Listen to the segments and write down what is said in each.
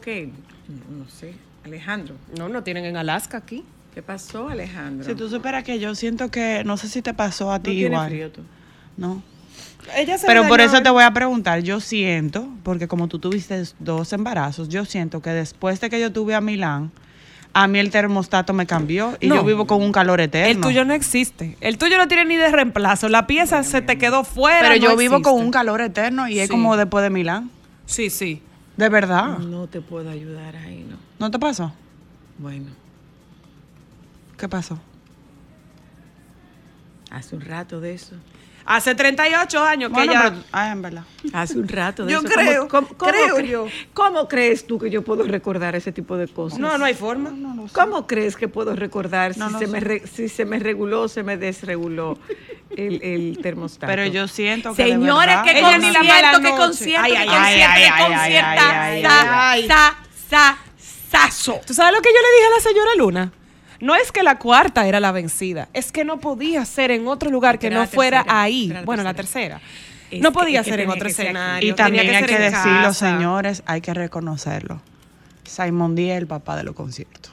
Porque, no, no sé, Alejandro, No, no tienen en Alaska aquí. ¿qué pasó Alejandro? Si tú superas que yo siento que, no sé si te pasó a ¿No ti tienes igual. frío tú? No. Ella se Pero por eso te voy a preguntar, yo siento, porque como tú tuviste dos embarazos, yo siento que después de que yo tuve a Milán, a mí el termostato me cambió y No. yo vivo con un calor eterno. El tuyo no existe. El tuyo no tiene ni de reemplazo. La pieza se te quedó fuera. Pero no yo vivo con un calor eterno y es como después de Milán. Sí, sí. De verdad. No te puedo ayudar ahí, ¿no? ¿No te pasó? Bueno, ¿Qué pasó? hace un rato de eso. Hace 38 años que ella... pero- ah, en verdad. Hace un rato de Yo eso. creo, ¿Cómo, cómo- creo cre- yo. ¿Cómo crees tú que yo puedo recordar ese tipo de cosas? No, no hay forma. ¿Cómo crees que puedo recordar No si, se me re- si se me reguló o se me desreguló el, el termostato? Pero yo siento que Señores, que Ella ni la mala concierto, que concierto, Ay, que ay, concierto, ay, que ay, concierta. ay, ay, Sa, ay. sa, sa, saso. ¿Tú sabes lo que yo le dije a la señora Luna? No es que la cuarta era la vencida, es que no podía ser en otro lugar que no fuera tercera, ahí. la bueno, la tercera. Es no podía que ser en otro escenario. Y también hay que decirlo, casa. señores, hay que reconocerlo. Simon Díaz es el papá de los conciertos.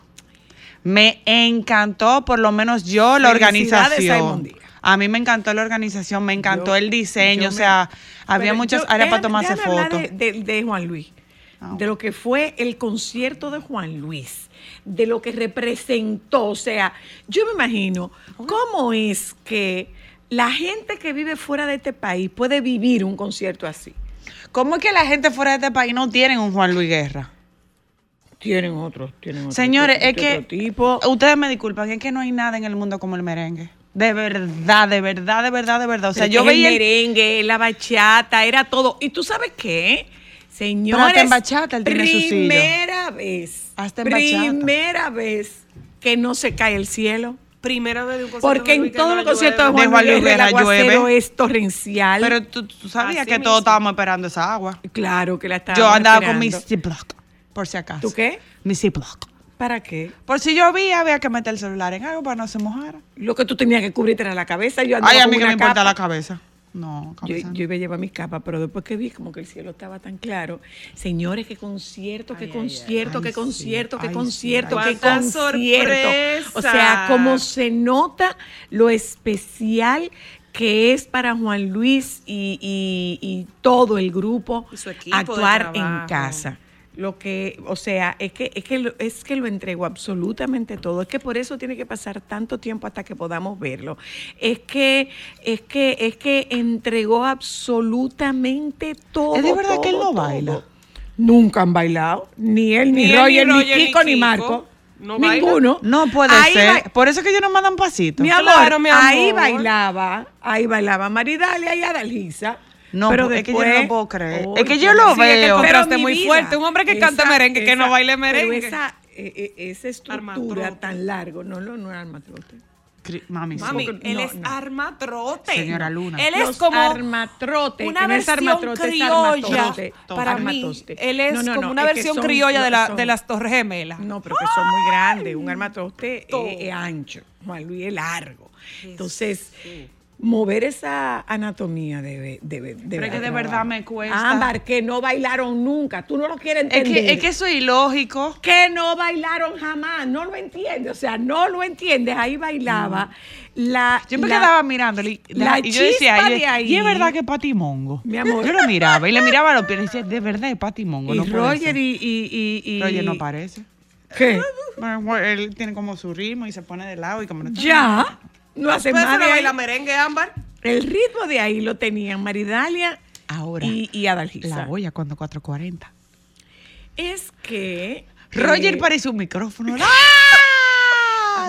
Me encantó, por lo menos yo, la organización. A mí me encantó la organización, me encantó Yo- el diseño, o me- sea, había Pero muchas yo- áreas para tomarse fotos. De, de- de Juan Luis, Ah. de lo que fue el concierto de Juan Luis, de lo que representó. O sea, yo me imagino cómo es que la gente que vive fuera de este país puede vivir un concierto así. ¿Cómo es que la gente fuera de este país no tienen un Juan Luis Guerra? Tienen otros, tienen otros. Señores, de es que otro tipo. ustedes me disculpan, es que no hay nada en el mundo como el merengue. De verdad, de verdad, de verdad, de verdad. O sea, Pero yo veía el- merengue, la bachata, era todo. ¿Y tú sabes qué? Señores, en bachata él tiene primera vez, Hasta en bachata. primera vez que no se cae el cielo. Primera vez de un concierto Porque en todos los conciertos de Juan Luis Guerra, llueve. es torrencial. Pero tú, tú sabías Así que todos estábamos esperando esa agua. claro que la estaba Yo andaba con mi Ziploc, por si acaso. ¿Tú qué? Mi Ziploc. ¿Para qué? Por si llovía, había que meter el celular en algo para no se mojara. Lo que tú tenías que cubrirte era la cabeza. Yo andaba Ay, a con mí que me importa la cabeza. No, Yo, iba a llevar mi capa, pero después que vi como que el cielo estaba tan claro, señores, qué concierto, qué concierto, ay, qué concierto, qué ay, concierto, sí, qué concierto. O sea, como se nota lo especial que es para Juan Luis y, y- y todo el grupo Y su equipo de actuar en casa. Lo que, o sea, es que, es que lo, es que lo entregó absolutamente todo. Es que por eso tiene que pasar tanto tiempo hasta que podamos verlo. Es que, es que, es que entregó absolutamente todo. ¿Es de verdad que él todo, no baila? todo. Nunca han bailado. Ni él, ni, Ni él, Roger, ni Roger, ni Kiko, ni Kiko. Marco. No baila. Ninguno. No puede Ahí ser. Por eso es que ellos no mandan pasitos. mi amor, Claro, mi ahí amor. bailaba, ahí bailaba Maridalia y Adalgisa. No, pero es que yo no lo puedo creer. Es que yo lo Sí, es que veo. mi muy vida, fuerte. Un hombre que canta merengue, que no baile merengue. Pero esa, eh, eh, esa estructura Armatrote. tan largo, no, no, no es armatrote. Mami, sí. Mami, No, él es no. armatrote. Señora Luna. Él es Los como armatrote, una que no es versión armatrote, es criolla. armatoste. Para mí, él es No, no, como no, una es versión son- criolla de, la, son- de las Torres Gemelas. No, pero que son muy grandes. Un armatoste es, es ancho. Juan Luis es largo. Entonces, mover esa anatomía debe, debe, debe Pero es que de verdad me cuesta. Ámbar, que no bailaron nunca. Tú no lo quieres Es entender. que, es que eso es ilógico. que no bailaron jamás, no lo entiendes, o sea, no lo entiendes, ahí bailaba la Yo me la- quedaba mirándolo y, la y yo decía, de ahí. y es verdad que es patimongo. Mi amor. Yo lo miraba y le miraba a los pies y decía, de verdad es patimongo. y no Roger ser". y, y, y, y- Roger no parece. ¿Qué? Bueno, bueno, él tiene como su ritmo y se pone de lado y como no está- Ya, no hace más baila merengue, Ámbar. El ritmo de ahí lo tenían Maridalia Ahora, y, y Adalgisa. la olla cuando 440. Es que Roger eh, parece un micrófono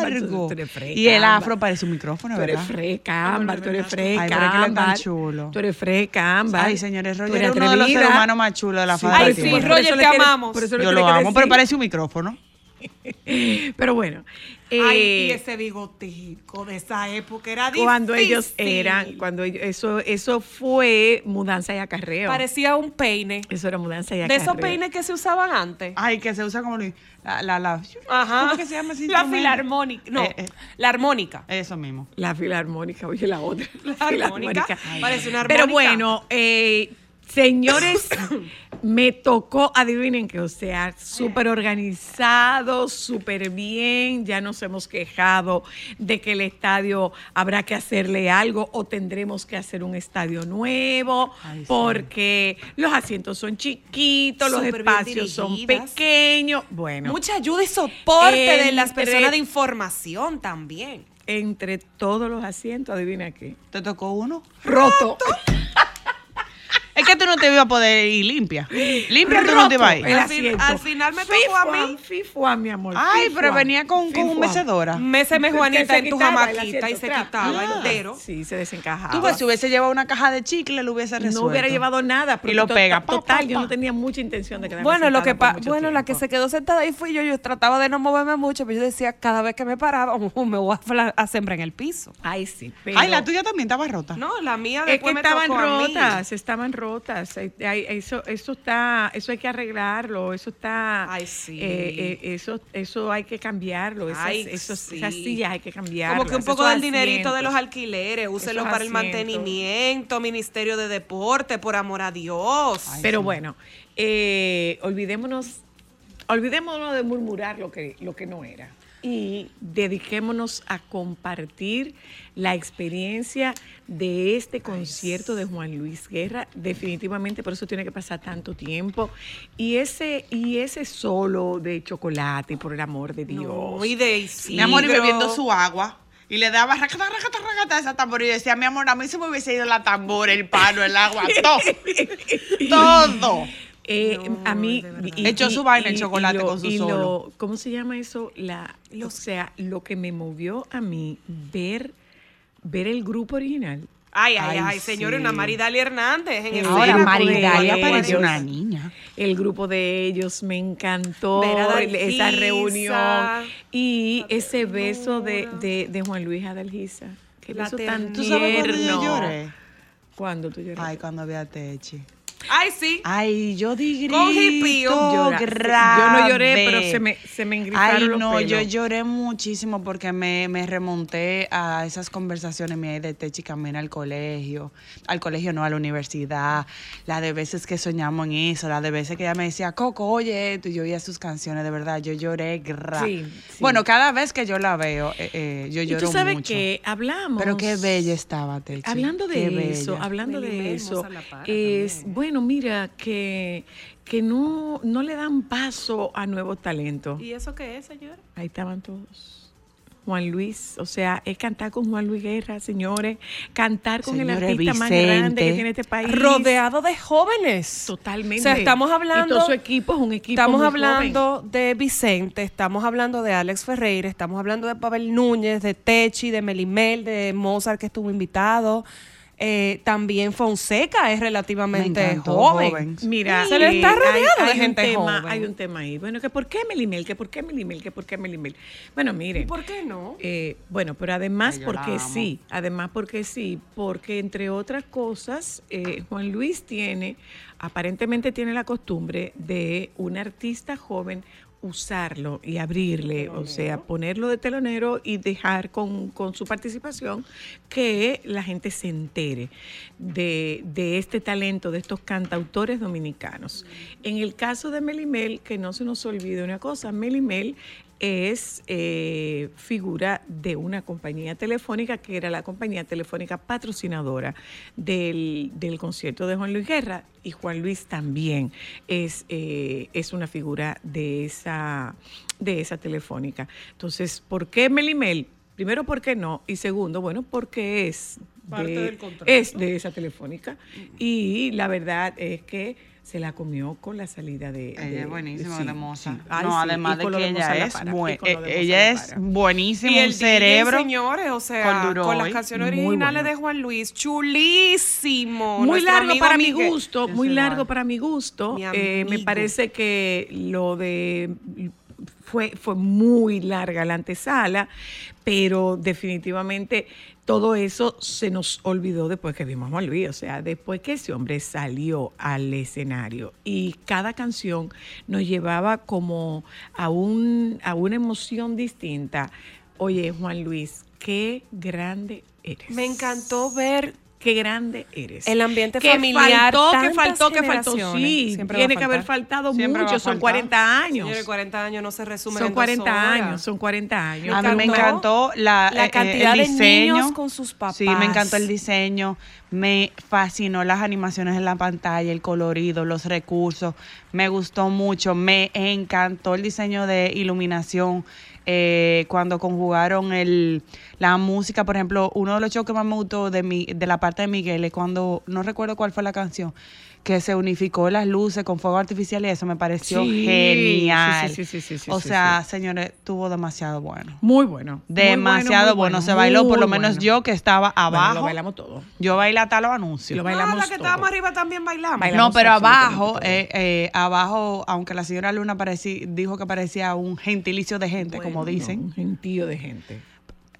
largo. freca, Y el afro parece un micrófono, Tú eres ¿verdad? freca, Ámbar, tú eres freca, Ay, pero que tan chulo. Tú eres freca, Ámbar. Ay, señores, Roger es uno de los seres humanos más chulos de la Sí, faz Ay, sí, Roger, te amamos. por eso le Yo lo amo, pero parece un micrófono. Pero bueno. Ay, eh, y ese bigotico de esa época era difícil. cuando ellos eran, cuando ellos, eso, eso fue mudanza y acarreo. Parecía un peine. Eso era mudanza y De acarreo. esos peines que se usaban antes. Ay, que se usa como la, la, la- Ajá. ¿Cómo que se llama La filarmónica. No, Eh, eh. la armónica. Eso mismo. La filarmónica, oye, la otra. La armónica. Parece una Pero armónica. bueno, eh, señores, me tocó, adivinen que, o sea, súper organizado, súper bien, ya nos hemos quejado de que el estadio habrá que hacerle algo o tendremos que hacer un estadio nuevo, Ay, sí. porque los asientos son chiquitos, los Súper espacios son pequeños. Bueno, Mucha ayuda y soporte de las personas de información también. entre todos los asientos, adivina qué. ¿Te tocó uno? Roto. Es que tú no te ibas a poder ir limpia. Limpia tú no te ibas a ir. Al fin- asiento. al final me tocó a mí. Fifuan, fifuan, mi amor. Ay, pero fifuan, venía con, con un mecedora. Méseme Juanita en tu jamaquita y se quitaba Ah. entero. Sí, se desencajaba. Tú ves, si hubiese llevado una caja de chicle, lo hubiese resuelto. no hubiera llevado nada. Y lo pega. Pa, Total, pa, yo no tenía mucha intención de quedarme Bueno, lo que bueno, la que se quedó sentada ahí fui yo. Yo trataba de no moverme mucho, pero yo decía, cada vez que me paraba, "Uh, me voy a, a sembrar en el piso. Ay, sí. Pero Ay, la tuya también estaba rota. No, la mía Es que después me estaban rotas, estaban rotas. Ay, ay, Eso, eso está, eso hay que arreglarlo, eso está, Ay, sí. eh, eh, eso, eso hay que cambiarlo. Esas, Ay, esos- sí. esas sillas hay que cambiarlas. Como que un poco del dinerito de los alquileres, úselo para el mantenimiento, Ministerio de Deporte, por amor a Dios. Pero bueno, eh, olvidémonos, olvidémonos de murmurar lo que, lo que no era y dediquémonos a compartir la experiencia de este concierto de Juan Luis Guerra. Definitivamente por eso tiene que pasar tanto tiempo. Y ese, y ese solo de chocolate, por el amor de Dios. No, y de Isidro. Mi amor, y bebiendo su agua. Y le daba racata, racata, racata esa tambor. Y decía, mi amor, a mí se me hubiese ido la tambor, el palo, el agua, todo. todo. Eh, a mí Echó su vaina, el chocolate con su y solo. lo- ¿Cómo se llama eso? La, o sea, lo que me movió a mí ver ver el grupo original. Ay, ay, Ay, ay, señores, una Maridalia Hernández en el Ahora, Sena, Maridalia una niña. El grupo de ellos me encantó, Ver a el- esa reunión y ese beso de, de, de Juan Luis Adalgisa. Qué La beso tan ternura. ¿Tú sabes cuando yo tierno. lloré? ¿Cuándo tú lloraste? Ay, cuando vi a Techi. Ay, sí. Ay, yo di grito Con hipío. Llora- Yo no lloré, pero se me, se me engrifaron Ay, los no, yo lloré muchísimo porque me, me remonté a esas conversaciones mías de Techi camino al colegio, al colegio no, a la universidad, la de veces que soñamos en eso, la de veces que ella me decía, Coco, oye esto, y yo oía sus canciones, de verdad, yo lloré, gra. Sí, sí. Bueno, cada vez que yo la veo, eh, eh, yo Y lloro tú sabes mucho. que hablamos. Pero qué bella estaba Techi. Hablando de qué eso, bella. hablando de eso, es también. Bueno, mira que que no no le dan paso a nuevos talentos. ¿Y eso qué es, señor? Ahí estaban todos. Juan Luis, o sea, es cantar con Juan Luis Guerra, señores, cantar con el artista más grande que tiene este país. Rodeado de jóvenes. Totalmente. O sea, estamos Y hablando. todo su equipo es un equipo Estamos muy hablando de Vicente, estamos hablando de Alex Ferreira, estamos hablando de Pavel Núñez, de Techi, de Melimel, de Mozart que estuvo invitado. Eh, también Fonseca es relativamente Me encantó, joven. joven. Mira, Se le está rodeado de un gente tema, joven. Hay un tema ahí. Bueno, que por qué Melimel, que por qué Melimel, que por qué Melimel. Bueno, miren. ¿Por qué no? Eh, bueno, pero además porque sí, además porque sí, porque entre otras cosas, eh, Juan Luis tiene, aparentemente tiene la costumbre de un artista joven usarlo y abrirle, o sea, ponerlo de telonero y dejar con, con su participación que la gente se entere de, de este talento, de estos cantautores dominicanos. En el caso de Melimel, que no se nos olvide una cosa, Melimel es eh, figura de una compañía telefónica que era la compañía telefónica patrocinadora del, del concierto de Juan Luis Guerra y Juan Luis también es, eh, es una figura de esa, de esa telefónica. Entonces, ¿por qué Melimel? Primero, ¿por qué no? Y segundo, bueno, porque es Parte de, del es de esa telefónica. Y la verdad es que se la comió con la salida de. Ella de- es buenísima, sí, de Moza. sí. Ay, no, sí, además de que Moza ella la es buen- de eh, ella la es buenísima, Y el un cerebro. DJ, señores, o sea, con con, las canciones originales bueno. de Juan Luis, chulísimo. Muy Nuestro largo para mi gusto, muy largo para mi gusto. Mi Eh, me parece que lo de fue, fue muy larga la antesala, pero definitivamente todo eso se nos olvidó después que vimos a Luis. O sea, después que ese hombre salió al escenario y cada canción nos llevaba como a, un, a una emoción distinta. Oye, Juan Luis, qué grande eres. Me encantó ver Qué grande eres. El ambiente que familiar, Faltó, que faltó, que faltó. Sí, Siempre tiene que haber faltado Siempre mucho. Son faltar. 40 años. Señores, 40 años no se resumen son en 40 dos horas. años, son 40 años. A mí me encantó la, la eh, eh, cantidad de niños con sus Sí, me papás. encantó el diseño. Me fascinó las animaciones en la pantalla, el colorido, los recursos. Me gustó mucho. Me encantó el diseño de iluminación. Eh, cuando conjugaron el, la música, por ejemplo, uno de los shows que más me gustó de, mi, de la parte de Miguel es cuando, no recuerdo cuál fue la canción, que se unificó las luces con fuego artificial y eso me pareció Sí, genial. sí, sí, sí, sí, sí, o sí, sea, señores, estuvo demasiado bueno. Muy bueno. muy Demasiado muy bueno, Se bailó, por lo menos bueno. yo que estaba Bueno, abajo. lo bailamos todo. Yo bailé hasta los anuncios. Lo No, bailamos la que todo. estábamos arriba también bailamos. Bailamos no, pero abajo, eh, eh, abajo, aunque la señora Luna parecía, dijo que parecía un gentilicio de gente, como dicen, Un gentío de gente.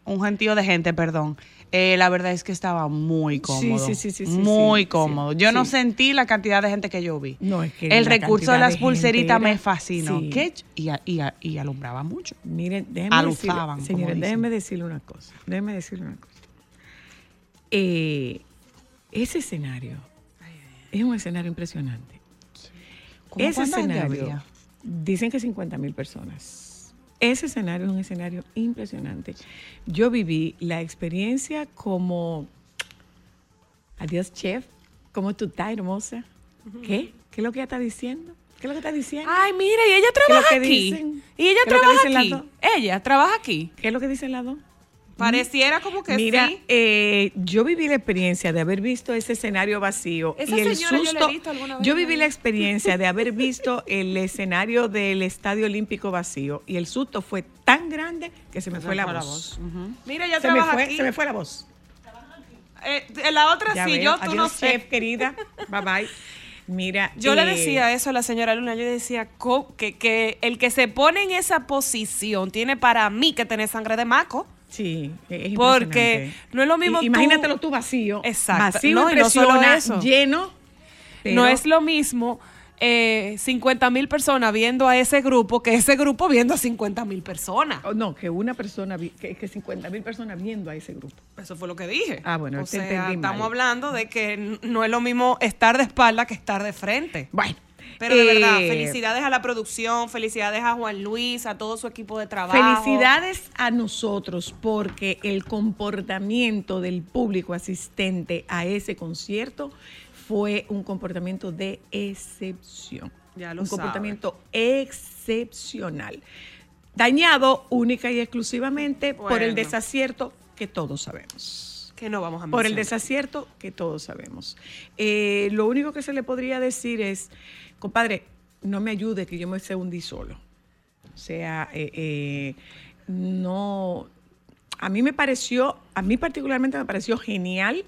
un gentío de gente, perdón. Eh, la verdad es que estaba muy cómodo. sí, sí, sí, sí, muy cómodo. Yo no sentí la cantidad de gente que yo vi. No, es que El recurso de las pulseritas me fascinó. sí. ¿Qué? Y, y y alumbraba mucho. Miren, déjenme Aluzaban, decirle, señores, déjenme decirle una cosa. Déjenme decirle una cosa. Eh, ese escenario es un escenario impresionante. ¿Cómo Ese escenario, había? dicen que 50 mil personas. Ese escenario es un escenario impresionante. Yo viví la experiencia como, adiós chef, como tú estás hermosa. ¿Qué? ¿Qué es lo que ella está diciendo? ¿Qué es lo que está diciendo? Ay, mira, y ella ¿Qué es lo trabaja que aquí. dicen? Y ella ¿Qué es lo que trabaja aquí. Ella trabaja aquí. ¿Qué es lo que dicen las dos? Pareciera como que Mira, sí. eh, yo viví la experiencia de haber visto ese escenario vacío Esa y el señora yo la he susto. visto alguna vez yo viví la experiencia de haber visto el escenario del Estadio Olímpico vacío y el susto fue tan grande que se me fue la voz. Mira, ella Se me fue, aquí. se me fue la voz. Eh, en la otra Ya sí, veo. yo tú Adiós, no sé. chef, querida. Bye bye. Mira, Yo le eh, decía eso a la señora Luna, yo decía co- que, que el que se pone en esa posición tiene para mí que tener sangre de maco. Sí, es Porque no es lo mismo tú- Imagínatelo tú vacío. Exacto. Vacío No, y no solo impresiona, eso. lleno. no es lo mismo eh, 50 mil personas viendo a ese grupo que ese grupo viendo a 50 mil personas. Oh, No, que una persona, que, que 50 mil personas viendo a ese grupo. Eso fue lo que dije. Ah, bueno, o te sea, entendí mal. estamos hablando de que no es lo mismo estar de espalda que estar de frente. Bueno. Pero de verdad, eh, felicidades a la producción, felicidades a Juan Luis, a todo su equipo de trabajo. Felicidades a nosotros porque el comportamiento del público asistente a ese concierto fue un comportamiento de excepción. Ya lo un sabe. comportamiento excepcional. Dañado única y exclusivamente por el desacierto que todos sabemos. Que no vamos a Por el mencionar. desacierto que todos sabemos. Eh, lo único que se le podría decir es, compadre, no me ayude que yo me sé hundir solo. O sea, eh, eh, no, a mí me pareció, a mí particularmente me pareció genial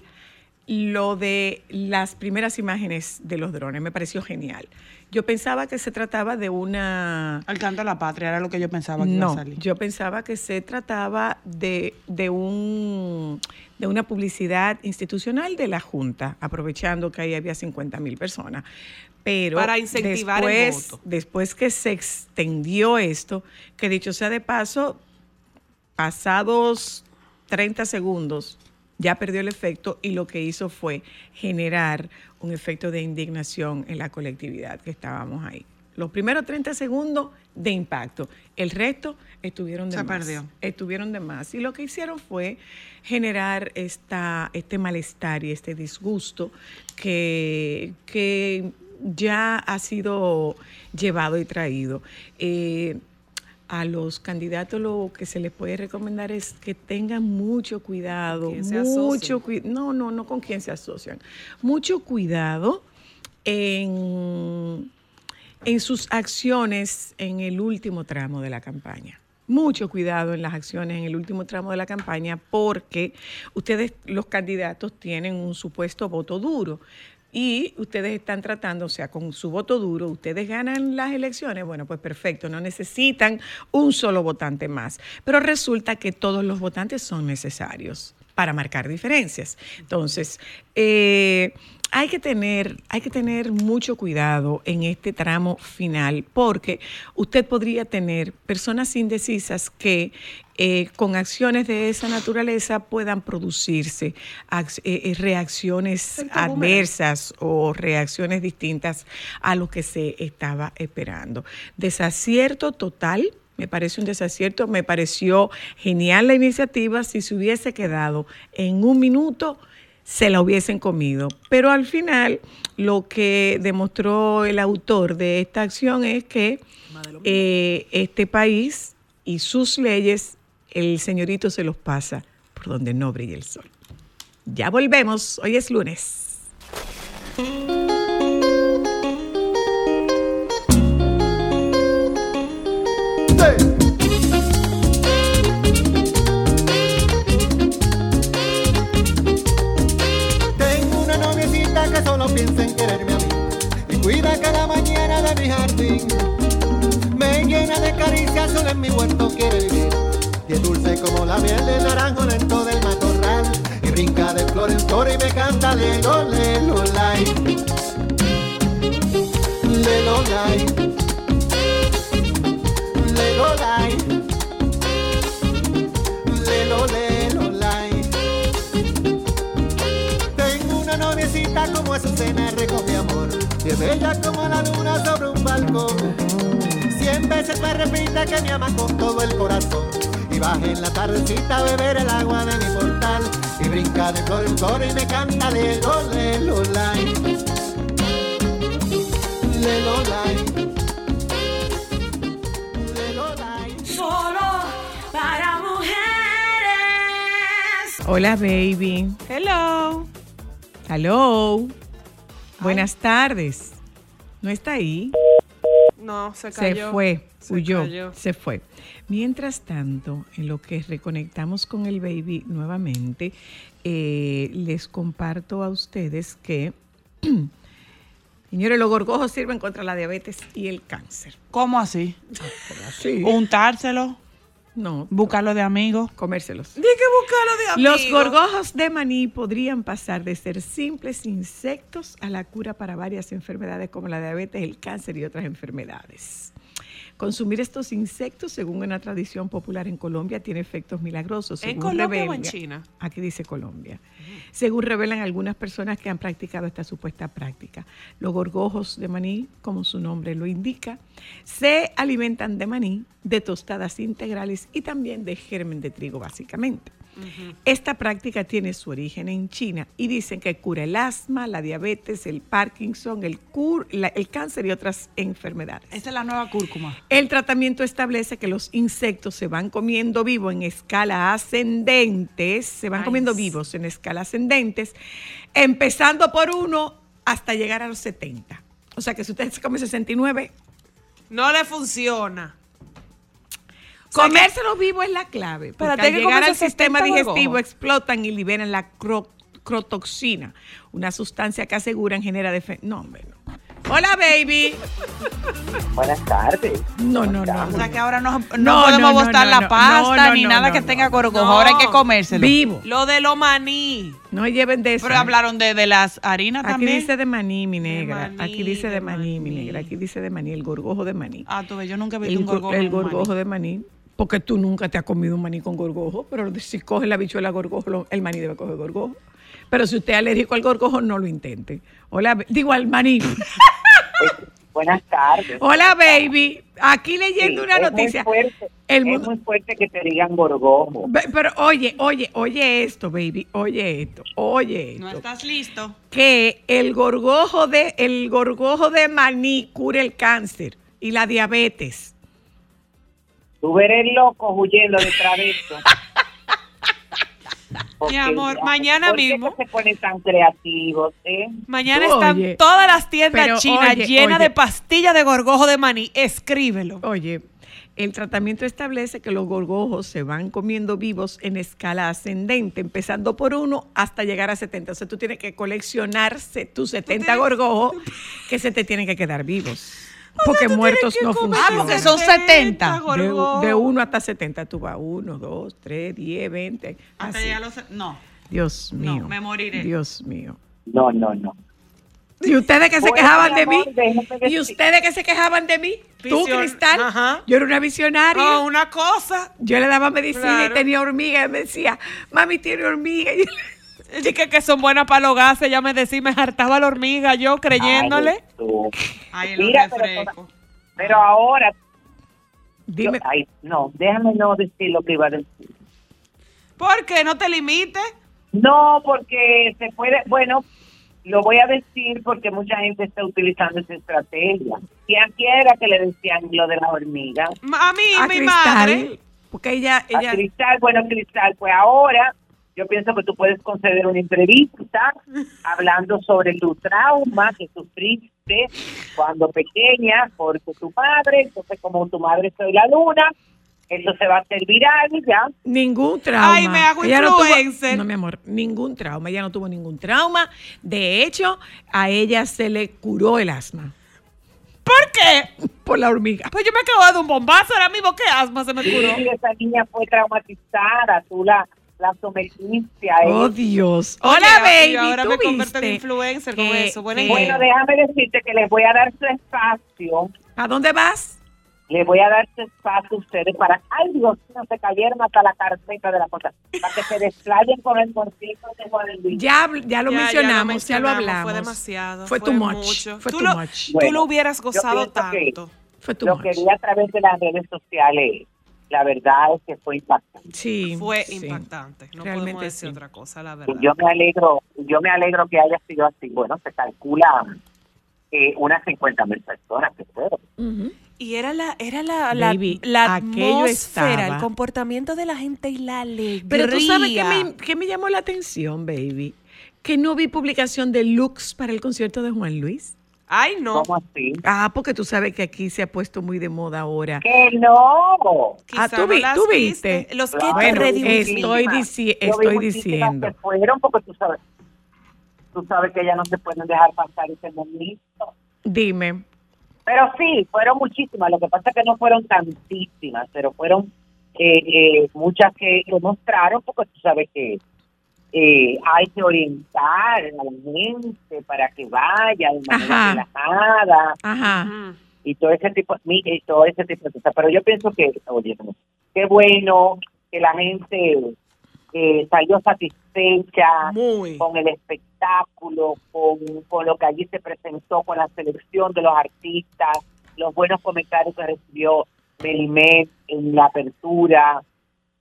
lo de las primeras imágenes de los drones. Me pareció genial. Yo pensaba que se trataba de una... Al canto a la patria era lo que yo pensaba que iba a No, salir. yo pensaba que se trataba de, de, un, de una publicidad institucional de la Junta, aprovechando que ahí había 50 mil personas. Pero Para incentivar el después, voto. después que se extendió esto, que dicho sea de paso, pasados 30 segundos ya perdió el efecto y lo que hizo fue generar un efecto de indignación en la colectividad que estábamos ahí. Los primeros 30 segundos de impacto, el resto estuvieron de Se más. perdió. Estuvieron de más. Y lo que hicieron fue generar esta, este malestar y este disgusto que, que ya ha sido llevado y traído. Eh, a los candidatos lo que se les puede recomendar es que tengan mucho cuidado, ¿Con quién se mucho cuidado, no, no, no con quién se asocian, mucho cuidado en, en sus acciones en el último tramo de la campaña. Mucho cuidado en las acciones en el último tramo de la campaña porque ustedes, los candidatos, tienen un supuesto voto duro y ustedes están tratando, o sea, con su voto duro, ustedes ganan las elecciones, bueno, pues perfecto, no necesitan un solo votante más. Pero resulta que todos los votantes son necesarios para marcar diferencias. Entonces, eh, hay que tener, hay que tener mucho cuidado en este tramo final, porque usted podría tener personas indecisas que eh, con acciones de esa naturaleza puedan producirse eh, eh, reacciones adversas o reacciones distintas a lo que se estaba esperando. Desacierto total. Me parece un desacierto, me pareció genial la iniciativa. Si se hubiese quedado en un minuto, se la hubiesen comido. Pero al final, lo que demostró el autor de esta acción es que eh, este país y sus leyes, el señorito se los pasa por donde no brilla el sol. Ya volvemos, hoy es lunes. Cuida cada mañana de mi jardín. Me llena de caricias, solo en mi huerto quiere vivir. Y es dulce como la miel del naranjo lento del matorral. Y brinca de flor en flor y me canta lelo, lelo, lai. Lelo, lai. Lelo, lai. Lelo, lelo, lai. Tengo una noviecita como Azucena recoge amor Y es bella como la luna sobre un balcón Cien veces me repite que me ama con todo el corazón Y baja en la tardecita a beber el agua de mi portal Y brinca de flor en flor y me canta Lelo, lai Solo para mujeres. Hola, baby. Hello. Hello. Buenas tardes. ¿No está ahí? No, se Se cayó. fue, Se huyó, cayó. se fue. Mientras tanto, en lo que reconectamos con el baby nuevamente, eh, les comparto a ustedes que, señores, los gorgojos sirven contra la diabetes y el cáncer. ¿Cómo así? Sí. Untárselo, No, buscarlo de amigos. comérselos. Que de Los gorgojos de maní podrían pasar de ser simples insectos a la cura para varias enfermedades como la diabetes, el cáncer y otras enfermedades. Consumir estos insectos, según una tradición popular en Colombia, tiene efectos milagrosos. ¿En Colombia o en China? Aquí dice Colombia. Según revelan algunas personas que han practicado esta supuesta práctica. Los gorgojos de maní, como su nombre lo indica, se alimentan de maní, de tostadas integrales y también de germen de trigo, básicamente. Esta práctica tiene su origen en China y dicen que cura el asma, la diabetes, el Parkinson, el, cur- la- el cáncer y otras enfermedades. Esa es la nueva cúrcuma. El tratamiento establece que los insectos se van comiendo vivos en escala ascendentes, se van Nice. comiendo vivos en escala ascendentes, empezando por uno hasta llegar a los 70. O sea que si usted se come 69, No le funciona. Comérselo vivo es la clave. Hay al llegar al sistema 70 digestivo explotan y liberan la cro- crotoxina, una sustancia que aseguran genera defensa. No, hombre, no. Hola, baby. Buenas tardes. No, no, no. O sea que ahora no, no, No, podemos no, no, botar no, la pasta no, ni no, nada no, que no. tenga gorgojo. No. Ahora hay que comérselo. Vivo. Lo de lo maní. No lleven de eso. Pero hablaron de, de las harinas Aquí también. dice de maní, mi negra. maní, Aquí dice de de maní, mi negra. Aquí dice de maní, el gorgojo de maní. Ah, tú ves, yo nunca he visto El, un gor- gorgojo. el maní. gorgojo de maní. Porque tú nunca te has comido un maní con gorgojo, pero si coges la bichuela gorgojo, lo- el maní debe coger gorgojo. Pero si usted es alérgico al gorgojo, no lo intente. Hola, digo al maní. Buenas tardes. Hola, baby. Aquí leyendo Sí, una es muy noticia. fuerte, El es muy fuerte que te digan gorgojo. Pero oye, oye, oye esto, baby. Oye esto, oye esto. ¿No estás listo? que el gorgojo de el gorgojo de maní cura el cáncer y la diabetes. Tú eres loco huyendo detrás de esto. Porque amor, ya, mañana ¿por qué mismo. que se ponen tan creativos, eh? Mañana Tú, están oye, todas las tiendas chinas llenas de pastillas de gorgojo de maní. Escríbelo. Oye, el tratamiento establece que los gorgojos se van comiendo vivos en escala ascendente, empezando por uno hasta llegar a 70. O sea, tú tienes que coleccionarse tus 70 gorgojos que se te tienen que quedar vivos. Porque muertos no Ah, funcionan. porque son 70. De, de uno hasta 70 tú vas. 1, 2, 3, 10, 20. Hasta así. los- No. Dios No, mío. me moriré. Dios mío. No, no, no. Y ustedes que se quejaban de mí. Y ustedes que se quejaban de mí. Tú, Visión- Cristal. Ajá. Yo era una visionaria. No, una cosa. Yo le daba medicina Claro. y tenía hormiga. Y me decía, mami, tiene hormiga. Y yo le- Dije que son buenas para los gases. Ya me decía, me hartaba la hormiga yo creyéndole. Ay, Mira, pero, pero ahora, yo- Dime, ay, no, déjame no decir lo que iba a decir. ¿Por qué? No te limites. No, porque se puede, bueno, lo voy a decir porque mucha gente está utilizando esa estrategia. Quien quiera que le decían lo de la hormiga. A mí, a mi Cristal. madre. Porque ella, A ella, Cristal, bueno, Cristal, pues ahora yo pienso que tú puedes conceder una entrevista hablando sobre tu trauma que sufriste cuando pequeña porque tu madre, entonces como tu madre soy la luna, eso se va a hacer viral y ya. ningún trauma. Ay, me hago Ella no tuvo- influencer. no, mi amor, ningún trauma. Ella no tuvo ningún trauma. De hecho, a ella se le curó el asma ¿Por qué? por la hormiga. Pues yo me acabo de un bombazo ahora mismo. ¿Qué asma se me curó? Sí, esa niña fue traumatizada, tú la, la sometiste a Oh. Dios. Oye, Hola, y baby. ahora ¿tú me convierto en influencer con eso. Buena. Bueno, déjame decirte que les voy a dar su espacio, ¿A dónde vas? les voy a dar su espacio a ustedes para, ay Dios mío, se cayeron hasta la carpeta de la cosa, para que se desplayen con el concierto de Juan Luis. Ya, ya lo Ya, ya lo mencionamos, ya lo, hablamos. fue demasiado, Fue fue too much. mucho. Fue Tú too lo- much. Tú Bueno, lo hubieras gozado pienso que- tanto. Fue too Lo much. que vi a través de las redes sociales, la verdad es que fue impactante. Sí. Fue sí. impactante. No Realmente podemos decir sí. otra cosa, la Y verdad. yo me alegro, yo me alegro que haya sido así. Bueno, se calcula eh, unas 50 mil personas que fueron. Y era la, era la, la, Baby, la aquello atmósfera, estaba- el comportamiento de la gente y la alegría. Pero tú sabes qué me, qué me llamó la atención, baby. Que no vi publicación de looks para el concierto de Juan Luis. Ay, no. ¿Cómo así? Ah, porque tú sabes que aquí se ha puesto muy de moda ahora. ¡Que no! Quizá Ah, ¿tú vi- tú viste? Los que Claro, Bueno, ready with estoy dici- estoy diciendo. Que fueron porque tú sabes, tú sabes que ya no se pueden dejar pasar ese momento. Dime. Pero sí, fueron muchísimas. Lo que pasa es que no fueron tantísimas, pero fueron eh, eh, muchas que lo mostraron porque tú sabes que eh, hay que orientar a la gente para que vaya de manera Ajá. relajada Ajá. Y todo ese tipo mi- y todo ese tipo de cosas. Pero yo pienso que, oye, qué bueno que la gente eh, salió satisfecha Muy. con el espectáculo, con, con lo que allí se presentó, con la selección de los artistas, los buenos comentarios que recibió Melimet en la apertura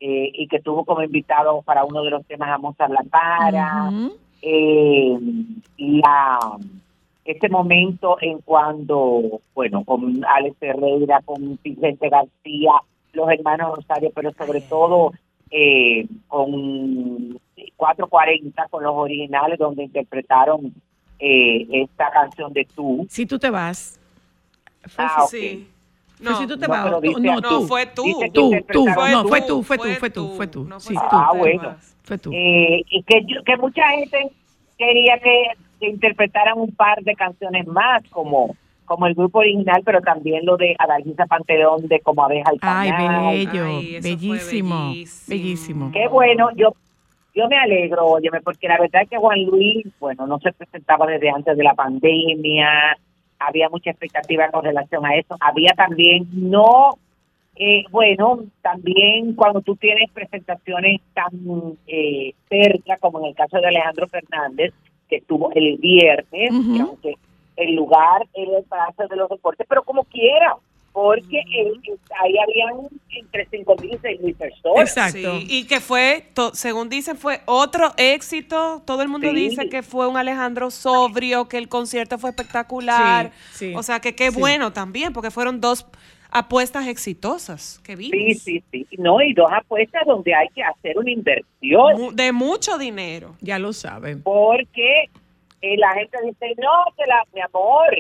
eh, y que tuvo como invitado para uno de los temas a Mozart La Para Ujú. eh, la ese momento en cuando, bueno, con Alex Herrera, con Vicente García, los hermanos Rosario, pero sobre todo eh, con 440, con los originales, donde interpretaron eh, esta canción de Tú. Si tú te vas. Fue- Ah. Sí. Pero si tú te No, vas, no, No, tú, fue tú. Tú, tú, no, tú. fue tú, fue tú, fue tú, fue tú, No sí, tú, Ah, bueno. Fue tú. Eh, y que, yo- que mucha gente quería que, que interpretaran un par de canciones más, como como el grupo original, pero también lo de Adalgisa Panteón de Como Abeja al Ay, bello, Ay, bellísimo, bellísimo. bellísimo. Qué bueno, yo yo me alegro, óyeme, porque la verdad es que Juan Luis, bueno, no se presentaba desde antes de la pandemia, había mucha expectativa con relación a eso, había también, no, eh, bueno, también cuando tú tienes presentaciones tan eh, cerca, como en el caso de Alejandro Fernández, que estuvo el viernes, que aunque el lugar era el Palacio de los Deportes, pero como quiera, porque ahí habían entre 5 mil y 6 mil personas. Exacto. Sí, y que fue, to- según dicen, fue otro éxito. Todo el mundo Sí. dice que fue un Alejandro sobrio, que el concierto fue espectacular. Sí, sí, o sea, que qué sí. bueno también, porque fueron dos apuestas exitosas que vimos. Sí, sí, sí. No, y dos apuestas donde hay que hacer una inversión, De mucho dinero. Ya lo saben. porque eh, la gente dice, no, que la, mi amor,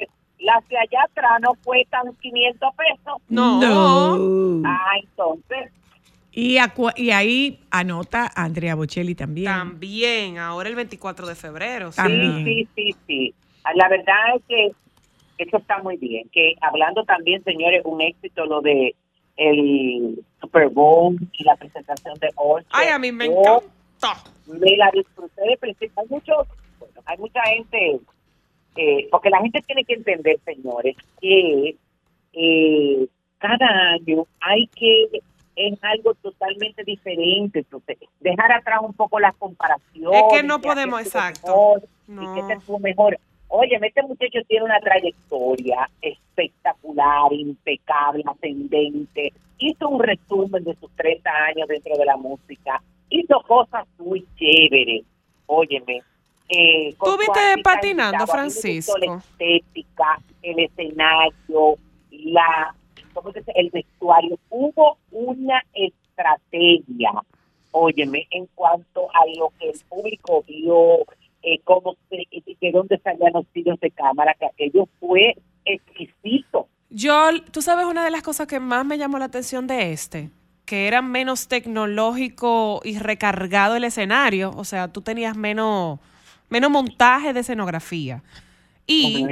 las de allá atrás no cuestan 500 pesos. No. No. Ah, entonces, Y, y ahí anota Andrea Bocelli también. También, ahora el 24 de febrero. sí. También. sí, sí, sí. Ah, La verdad es que eso está muy bien. Que hablando también, señores, un éxito lo de el Super Bowl y la presentación de Usher. Ay, a mí me encanta. me la disfruté de principio. Hay muchos, bueno, hay mucha gente, eh, porque la gente tiene que entender, señores, que eh, cada año hay que es algo totalmente diferente, entonces dejar atrás un poco las comparaciones. Es que no de podemos, exacto. mejor No. Y que este estuvo mejor. Oye, este muchacho tiene una trayectoria espectacular, impecable, ascendente. Hizo un resumen de sus 30 años dentro de la música. Hizo cosas muy chéveres. Óyeme. Eh, con ¿Tú su viste artista patinando, Francisco? La estética, el escenario, la, ¿cómo se dice? el vestuario. Hubo una estrategia, óyeme, en cuanto a lo que el público vio, eh, cómo se, de dónde salían los tiros de cámara, que aquello fue exquisito. Yo, tú sabes, una de las cosas que más me llamó la atención de este, que era menos tecnológico y recargado el escenario, o sea, tú tenías menos, menos montaje de escenografía. Y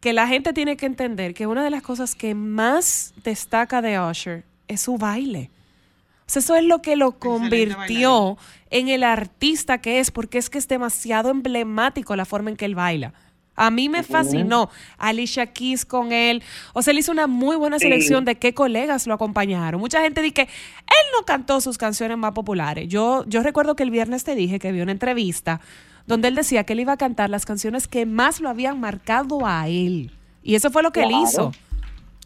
que la gente tiene que entender que una de las cosas que más destaca de Usher es su baile. O sea, eso es lo que lo convirtió en el artista que es, porque es que es demasiado emblemático la forma en que él baila. A mí me fascinó Alicia Keys con él. O sea, él hizo una muy buena Sí. selección de qué colegas lo acompañaron. Mucha gente dice que él no cantó sus canciones más populares. Yo, yo recuerdo que el viernes te dije que vi una entrevista donde él decía que él iba a cantar las canciones que más lo habían marcado a él. Y eso fue lo que él Claro. hizo.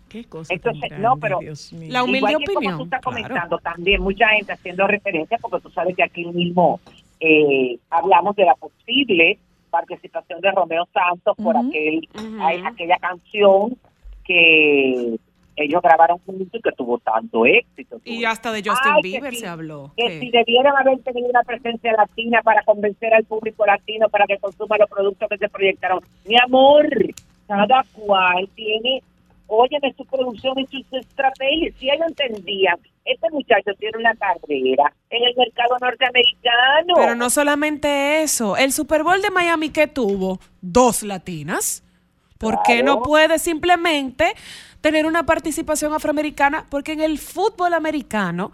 Qué cosa Entonces, tan no, grande, pero Dios mío. La humilde Igual que opinión, Como tú estás claro. comentando también, mucha gente haciendo referencia, porque tú sabes que aquí mismo eh, hablamos de la posible participación de Romeo Santos por Ujú. aquel, Ujú. ay, aquella canción que ellos grabaron juntos que tuvo tanto éxito. Y Tuvo- hasta de Justin Ay, Bieber sí, se habló. que si debieran haber tenido una presencia latina para convencer al público latino para que consuma los productos que se proyectaron. Mi amor, cada cual tiene, óyeme, su producción y sus estrategias. Si ellos entendían, este muchacho tiene una carrera en el mercado norteamericano. Pero no solamente eso, el Super Bowl de Miami que tuvo dos latinas. ¿Por qué no puede simplemente tener una participación afroamericana? Porque en el fútbol americano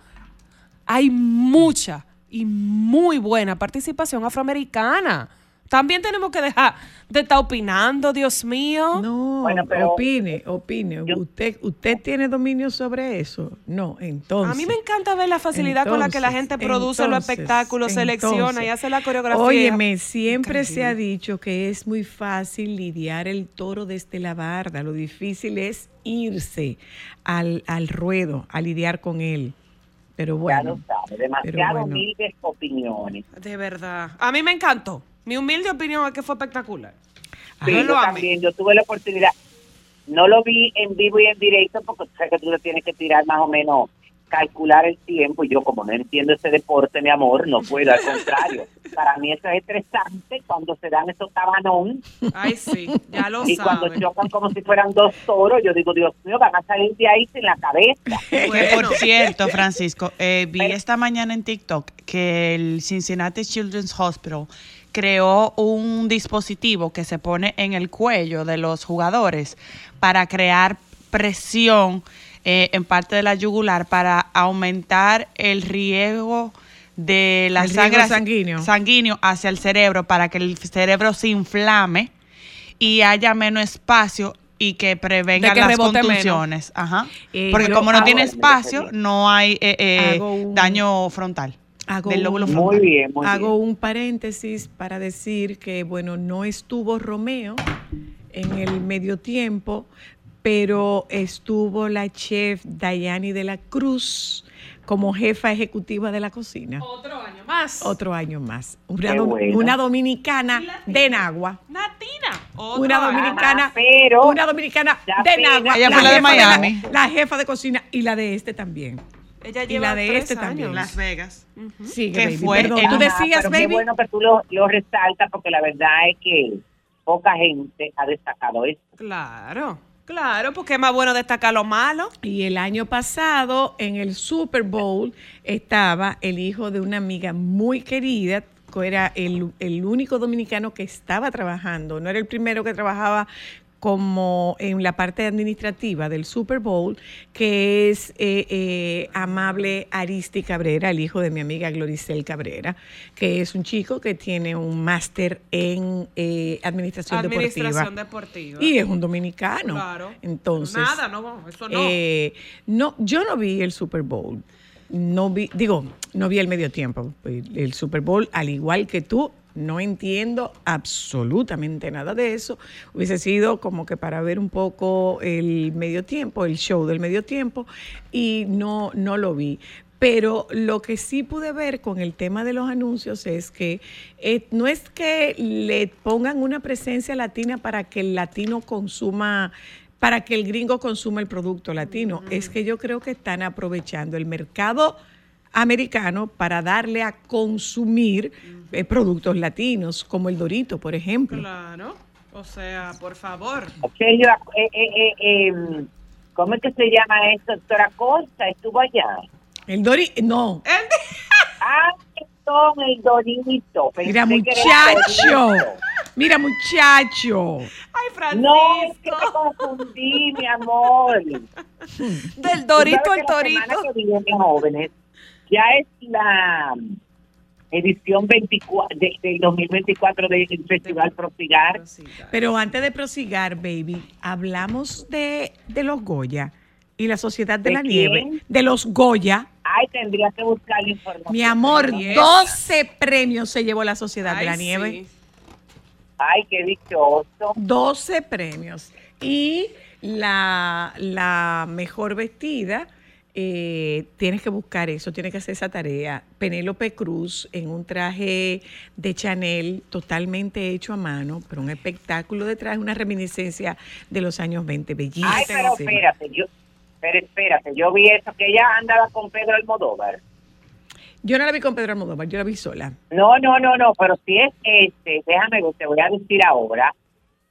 hay mucha y muy buena participación afroamericana. También tenemos que dejar de estar opinando, Dios mío. No, Bueno, pero- opine, opine. Yo- ¿Usted, ¿Usted tiene dominio sobre eso? No, entonces. A mí me encanta ver la facilidad con la que la gente Entonces, produce los entonces, espectáculos, selecciona entonces. y hace la coreografía. Óyeme, siempre se ha dicho que es muy fácil lidiar el toro desde la barda. Lo difícil es irse al, al ruedo, a lidiar con él. Pero ya bueno. lo sabe, demasiado bueno. humildes opiniones. De verdad. A mí me encantó. Mi humilde opinión es que fue espectacular. Sí, Yo lo también, yo tuve la oportunidad. No lo vi en vivo y en directo porque tú sabes que tú le tienes que tirar más o menos calcular el tiempo y yo como no entiendo ese deporte, mi amor, no puedo, al contrario. Para mí eso es estresante cuando se dan esos tabanón Ay, sí, ya lo y cuando chocan como si fueran dos toros, yo digo, Dios mío, van a salir de ahí sin la cabeza. Bueno. por cierto, Francisco, eh, vi esta mañana en TikTok que el Cincinnati Children's Hospital creó un dispositivo que se pone en el cuello de los jugadores para crear presión eh, en parte de la yugular para aumentar el riesgo de la El sangre sanguíneo. sanguíneo hacia el cerebro para que el cerebro se inflame y haya menos espacio y que prevenga que las contusiones. Ajá. Eh, Porque como no tiene espacio, no hay eh, eh, daño frontal. Hago del lóbulo un- frontal. Muy bien, muy Hago bien. un paréntesis para decir que, bueno, no estuvo Romeo en el medio tiempo, pero estuvo la chef Dayani de la Cruz como jefa ejecutiva de la cocina. Otro año más. Otro año más. Una, Qué dom- bueno. una dominicana de Nagua. Natina. Otro Una dominicana, Ah, pero una dominicana de Nagua. Ella fue la de Miami. la, jefa de cocina y la de este también. Ella y lleva la de tres este también. años. Las Vegas. Sigue, Que fue Perdón, tú decías, baby. Qué bueno que tú lo, lo resaltas porque la verdad es que poca gente ha destacado esto. Claro, claro, porque es más bueno destacar lo malo. Y el año pasado, en el Super Bowl, estaba el hijo de una amiga muy querida, que era el, el único dominicano que estaba trabajando, no era el primero que trabajaba como en la parte administrativa del Super Bowl, que es eh, eh, Amable Aristi Cabrera, el hijo de mi amiga Gloricel Cabrera, que es un chico que tiene un máster en eh, administración, Administración deportiva. deportiva. Y es un dominicano. Claro. Entonces. Nada, no, eso no. Eh, no, yo no vi el Super Bowl. No vi, digo, no vi el medio tiempo. El Super Bowl, al igual que tú, no entiendo absolutamente nada de eso. Hubiese sido como que para ver un poco el medio tiempo, el show del medio tiempo, y no, no lo vi. Pero lo que sí pude ver con el tema de los anuncios es que eh, no es que le pongan una presencia latina para que el latino consuma para que el gringo consuma el producto latino. Es que yo creo que están aprovechando el mercado americano para darle a consumir eh, productos latinos, como el Dorito, por ejemplo. Claro. O sea, por favor. Eh, eh, eh, eh, ¿cómo es que se llama esto? Doctora Costa estuvo allá. El Dorito, no. Ah, son el Dorito. Pensé Mira, el muchacho. Mira, muchacho. Ay, Francisco. No, es que me confundí, mi amor. Del dorito al torito. que viene, jóvenes, ya es la edición 24 de, del 2024 del Festival Prosigar. Pero antes de prosigar, baby, hablamos de, de los Goya y la Sociedad de, ¿De la quién? Nieve. De los Goya. Ay, tendría que buscar la información. Mi amor, Yes. 12 premios se llevó la Sociedad de la Nieve. sí. Ay, qué dichoso. 12 premios. Y la, la mejor vestida, eh, tienes que buscar eso, tienes que hacer esa tarea. Penélope Cruz en un traje de Chanel totalmente hecho a mano, pero un espectáculo de traje, una reminiscencia de los años 20, bellísimo. Ay, pero espérate, yo, pero espérate, yo vi eso, que ella andaba con Pedro Almodóvar. Yo no la vi con Pedro Almodóvar, yo la vi sola. No, no, no, no, pero si es este, déjame te voy a decir ahora,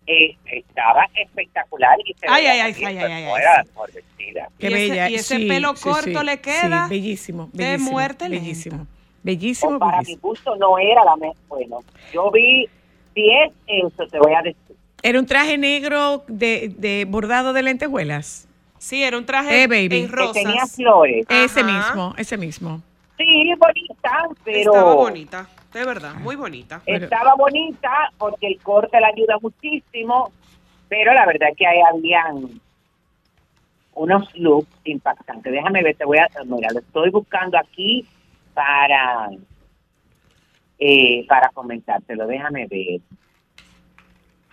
eh, estaba espectacular y se Ay, veía ay, ay, ay, ay, ay, era sí. la mejor vestida. Qué Y ese- bella. y ese sí, pelo sí, corto sí, le queda sí, bellísimo, de bellísimo. muerte lenta. Bellísimo. Bellísimo, O para mi bellísimo. gusto no era la mejor. Bueno, yo vi, si es eso, te voy a decir. Era un traje negro de, de bordado de lentejuelas. Sí, era un traje Eh, baby. en Que Que tenía rosas. flores. Ese Ajá. mismo, ese mismo. Sí, bonita, pero... Estaba bonita, de verdad, muy bonita. Estaba bonita porque el corte le ayuda muchísimo, pero la verdad es que ahí habían unos looks impactantes. Déjame ver, te voy a... Mira, lo estoy buscando aquí para... Eh, para comentártelo, déjame ver.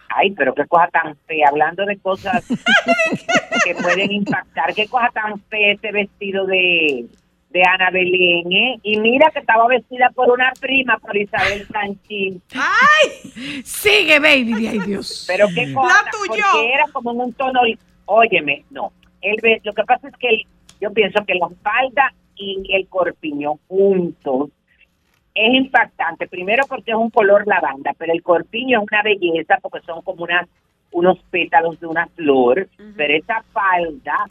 Ay, pero qué cosa tan fea, hablando de cosas que pueden impactar, qué cosa tan fea ese vestido de, de Ana Belén, ¿eh? Y mira que estaba vestida por una prima, por Isabel Sanchín. Sigue, baby. Ay, Dios. Pero qué cosa, La tuyo. porque era como en un tono, óyeme, no. El, lo que pasa es que el- yo pienso que la falda y el corpiño juntos es impactante. Primero porque es un color lavanda, pero el corpiño es una belleza porque son como unas unos pétalos de una flor, pero esa falda,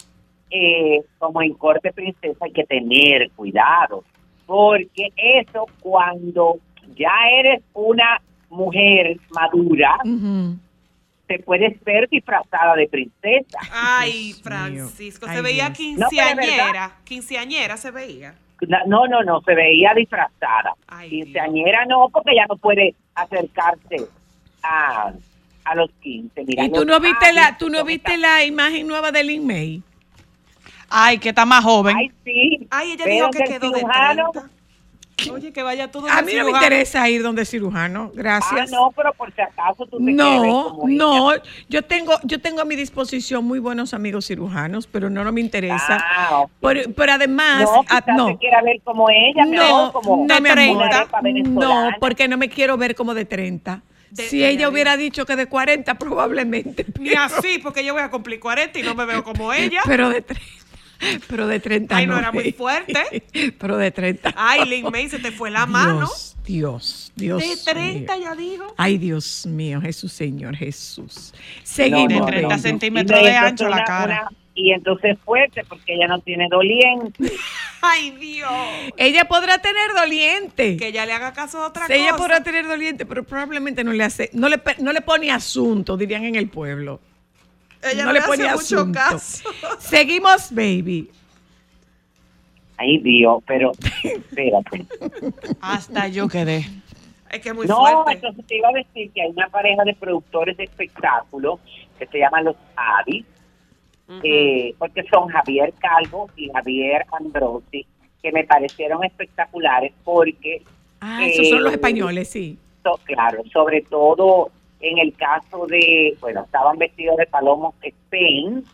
eh, como en corte princesa, hay que tener cuidado, porque eso cuando ya eres una mujer madura, te puedes ver disfrazada de princesa. Ay, Francisco, se veía Dios. No, quinceañera, quinceañera se veía. No, no, no, se veía disfrazada. Ay, Quinceañera no, porque ya no puede acercarse a, a los 15. Mira, ¿Y tú no viste la, tú no viste la imagen nueva de Lin May? Ay, que está más joven. Ay, sí. Ay, ella pero dijo que quedó de cirujano- 30. Oye, que vaya todo A mí no me interesa ir donde cirujano, Ah, gracias. no, pero por si acaso tú te No, como ella. no, yo tengo, yo tengo a mi disposición muy buenos amigos cirujanos, pero no, no me interesa. Ah. Pero, pero además, No, ah, no, te quiera ver como ella, no, como no, amor, arepa no, porque no me quiero ver como de 30. De- si de- ella hubiera dicho que de 40, probablemente. Ni así, porque yo voy a cumplir 40 y no me veo como ella. Pero de 30. Pero de 30 Ay, no era muy fuerte. Pero de 30. Ay, Lin May, se te fue la mano. Dios, Dios. De 30 mío. ya dijo. Ay, Dios mío, Jesús, Señor, Jesús. No, Seguimos. de no, 30 baby. no. centímetros Y de entonces ancho la cara. una- y entonces fuerte, porque ella no tiene doliente. Ay, Dios. Ella podrá tener doliente. Que ella le haga caso a otra Sí, ella cosa. podrá tener doliente, pero probablemente no le hace, no le, no le pone asunto, dirían en el pueblo. Ella no le hace mucho asunto. caso. Seguimos, baby. Ay, Dios, pero espérate. Hasta yo quedé. Es que es muy no, fuerte. entonces te iba a decir que hay una pareja de productores de espectáculos que se llaman los Avis, eh, porque son Javier Calvo y Javier Ambrosi, que me parecieron espectaculares porque, Ah, esos son los Eh, españoles, sí. so- claro, sobre todo en el caso de, bueno, estaban vestidos de Palomo Spain,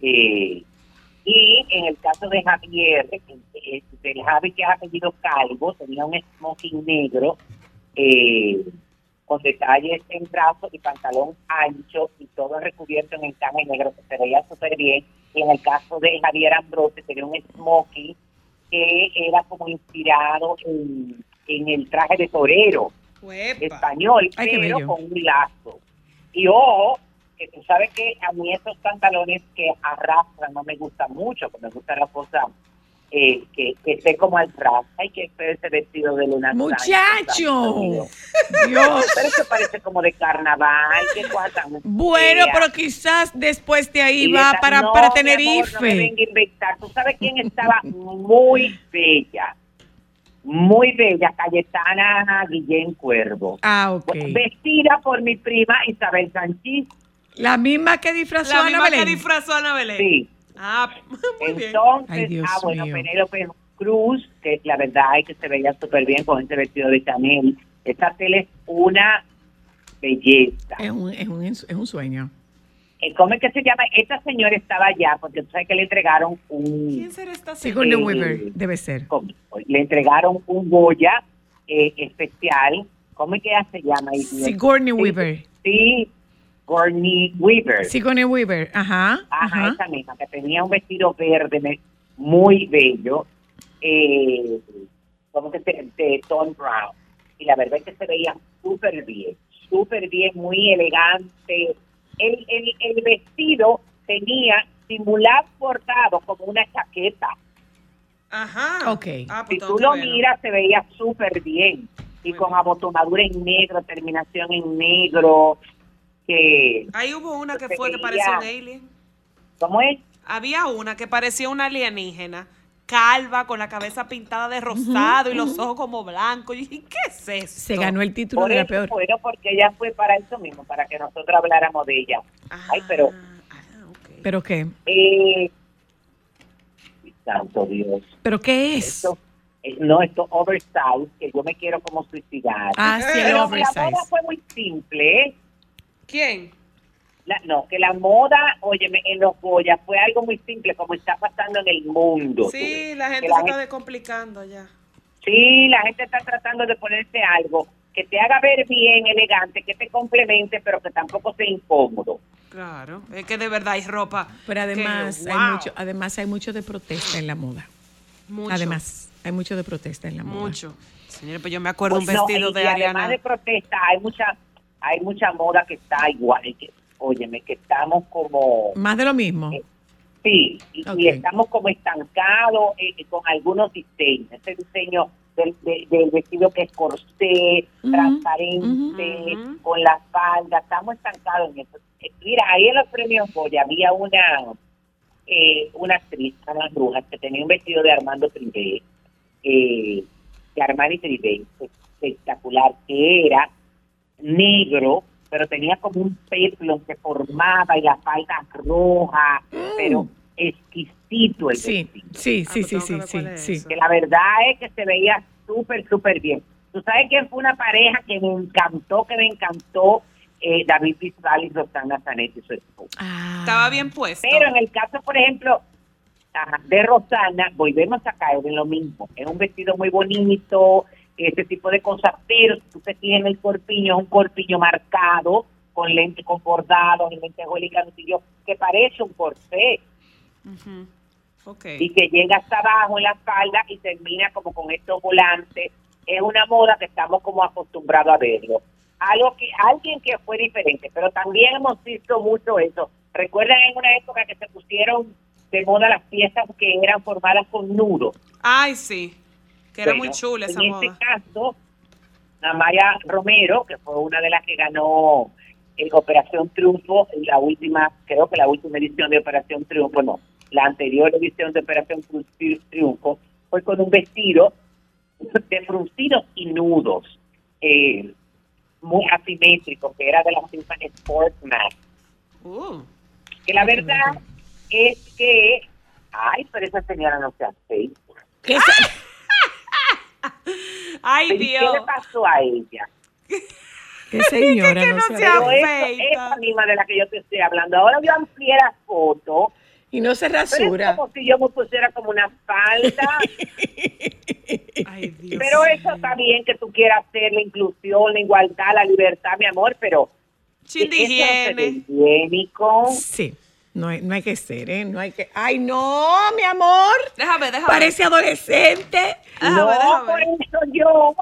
eh, y en el caso de Javier, del Javi que es apellido Calvo, tenía un smoking negro, eh, con detalles en brazos y pantalón ancho y todo recubierto en encaje negro que se veía súper bien. Y en el caso de Javier Ambrose tenía un smoking que era como inspirado en el traje de torero Uepa. español, Ay, pero con un lazo. Y ojo, que tú sabes que a mí esos pantalones que arrastran no me gustan mucho, que me gusta la cosa eh, que, que esté como al ras. Ay, que feo ese vestido de Luna Muchacho. Dios. Pero eso parece como de carnaval, qué cosa tan Bueno, fea. pero quizás después de ahí Y va esa- para, no, para No me Tenerife. venga a inventar. ¿Tú sabes quién estaba muy bella? Muy bella, Cayetana Guillén Cuervo. ah, ok. Vestida por mi prima Isabel Sanchís. La misma que disfrazó La a misma Ana que Belén. disfrazó Ana Belén. Sí. Ah, muy bien. Entonces, Ay, Dios ah, bueno, mío. Penélope Cruz, que la verdad es que se veía súper bien con ese vestido de Chanel. Esta tele es una belleza. Es un, es, un, es un sueño. Eh, ¿Cómo es que se llama? Esta señora estaba allá porque tú sabes que le entregaron un... ¿Quién será esta Sigourney Eh, Weaver, debe ser. ¿cómo? Le entregaron un Goya eh, especial. ¿Cómo es que ella se llama? Sigourney Sí, Weaver. Sí, Sigourney Weaver. Sigourney Weaver, ajá. Ajá, ajá. esa misma, que tenía un vestido verde muy bello, eh, como que de, de Tom Brown. Y la verdad es que se veía súper bien, súper bien, muy elegante. El, el, el vestido tenía simulado bordado como una chaqueta. Ajá. Ok. Ah, Si pues tú tengo lo miras, se veía súper bien. Y Muy con bien. abotonadura en negro, terminación en negro. Que, Ahí hubo una que fue que parecía un alien. ¿Cómo es? Había una que parecía una alienígena, calva, con la cabeza pintada de rosado y los ojos como blancos. Y dije, ¿qué es eso? Se ganó el título Por de la peor. bueno, porque ella fue para eso mismo, para que nosotros habláramos de ella. Ay, pero, Ah. ¿Pero qué? eh, santo Dios, ¿Pero qué es? esto, eh, no, esto oversize, que yo me quiero como suicidar. Ah, sí, el Pero la oversize. moda fue muy simple, ¿eh? ¿Quién? La- no, que la moda, óyeme, en los Goya fue algo muy simple, como está pasando en el mundo. Sí, la gente Que se está descomplicando ya. Sí, la gente está tratando de ponerse algo que te haga ver bien, elegante, que te complemente, pero que tampoco sea incómodo. Claro, es que de verdad hay ropa. Pero además, que, hay mucho, además hay mucho de protesta en la moda. Mucho. Además, hay mucho de protesta en la moda. Mucho. Señores, pues yo me acuerdo Pues un no, vestido y- de y Ariana. Además de protesta, hay mucha, hay mucha moda que está igual. que, óyeme, que estamos como, Más de lo mismo. Eh, sí, y, estamos como estancados eh, con algunos diseños. Ese diseño del, de- del vestido que es corsé, transparente, con la falda, estamos estancados en eso. Eh, Mira, ahí en los premios Goya había una eh, una actriz, Ana Brujas, que tenía un vestido de Armando Privé, eh, de Armani Privé, espectacular, que era negro, pero tenía como un peplum que formaba y la falda roja, pero exquisito el Sí, vestido. sí, Ah, sí, pues sí, sí, sí, es. Que la verdad es que se veía súper, súper bien. Tú sabes que fue una pareja que me encantó, que me encantó, eh, David Bisbal y Rosana Zanetti, su esposa. Ah. Estaba bien puesto. Pero en el caso, por ejemplo, ajá, de Rosana, volvemos a caer en lo mismo. Es un vestido muy bonito, ese tipo de cosas, pero tú te tienes el corpiño, es un corpiño marcado, con lente, con bordado, en y cantillo, que parece un corsé y que llega hasta abajo en la espalda y termina como con estos volantes. Es una moda que estamos como acostumbrados a verlo. Algo que alguien que fue diferente, pero también hemos visto mucho eso. Recuerdan en una época que se pusieron de moda las piezas que eran formadas con nudos. Ay, sí. Que era Bueno, muy chula esa en moda. este caso, Amaya Romero, que fue una de las que ganó eh, Operación Triunfo, la última, creo que la última edición de Operación Triunfo, no, la anterior edición de Operación Tri- Triunfo, fue con un vestido de fruncidos y nudos, eh, muy asimétrico, que era de la firma Sportsman. Uh. Que la verdad es que, ay, pero esa señora no se aceita. ¿Qué es- Ay, ¿Qué le Dios. pasó a ella? qué señora? que no no se afeita. esa misma de la que yo te estoy hablando. Ahora yo amplié la foto, Y no se pero es rasura. como si yo me pusiera como una falda. Ay, Dios. pero eso está bien que tú quieras hacer la inclusión, la igualdad, la libertad, mi amor, pero Chin de higiene. higiénico. Sí. No hay, no hay que ser, ¿eh? No hay que. ¡Ay, no, mi amor! Déjame, déjame. Parece adolescente. Déjame, no, déjame. por eso yo.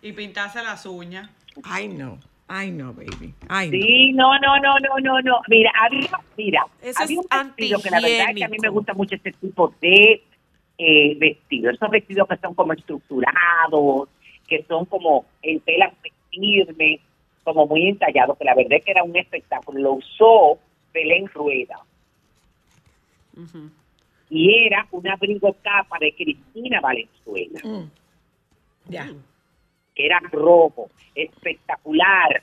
Y pintarse las uñas. Ay, no. Ay, no, baby. Ay, no. Sí, no, no, no, no, no, no. Mira, había, mira, Eso había es un vestido que la verdad es que a mí me gusta mucho este tipo de eh, vestidos. Esos vestidos que son como estructurados, que son como en tela firme, como muy entallados, que la verdad es que era un espectáculo. Lo usó Belén Rueda. Y era un abrigo capa de Cristina Valenzuela, Mm. Ya, que era rojo, espectacular.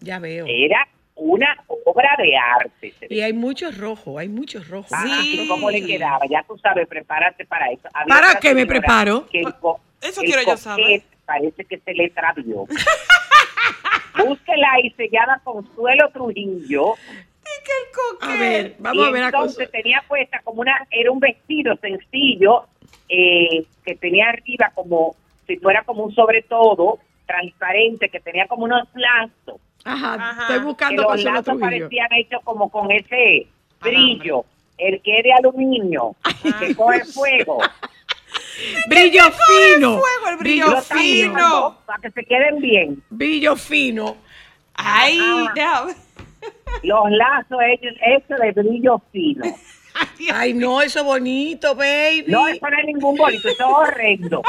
ya veo. Era una obra de arte. Y hay muchos rojos, hay muchos rojos. Ah, Sí. ¿Cómo le quedaba? Ya tú sabes, prepárate para eso. Había ¿Para qué me preparo? que el co- Eso el quiero yo saber. Parece que se le travió. Búsquela y se llama Consuelo Trujillo. A ver, vamos y a ver a entonces tenía puesta como una, era un vestido sencillo eh, que tenía arriba como, si fuera como un sobre todo transparente, que tenía como unos lazos. Ajá, Ajá. estoy que buscando los Consuelo lazos parecían hechos como con ese brillo, el que es de aluminio, que coge fuego. Brillo fino. fuego, el brillo fino. ¿no? Para que se queden bien. Brillo fino. Ay, Ah. Los lazos hechos, hechos de brillo fino. Ay, no, eso bonito, baby. No, eso no es ningún bonito, eso es horrendo.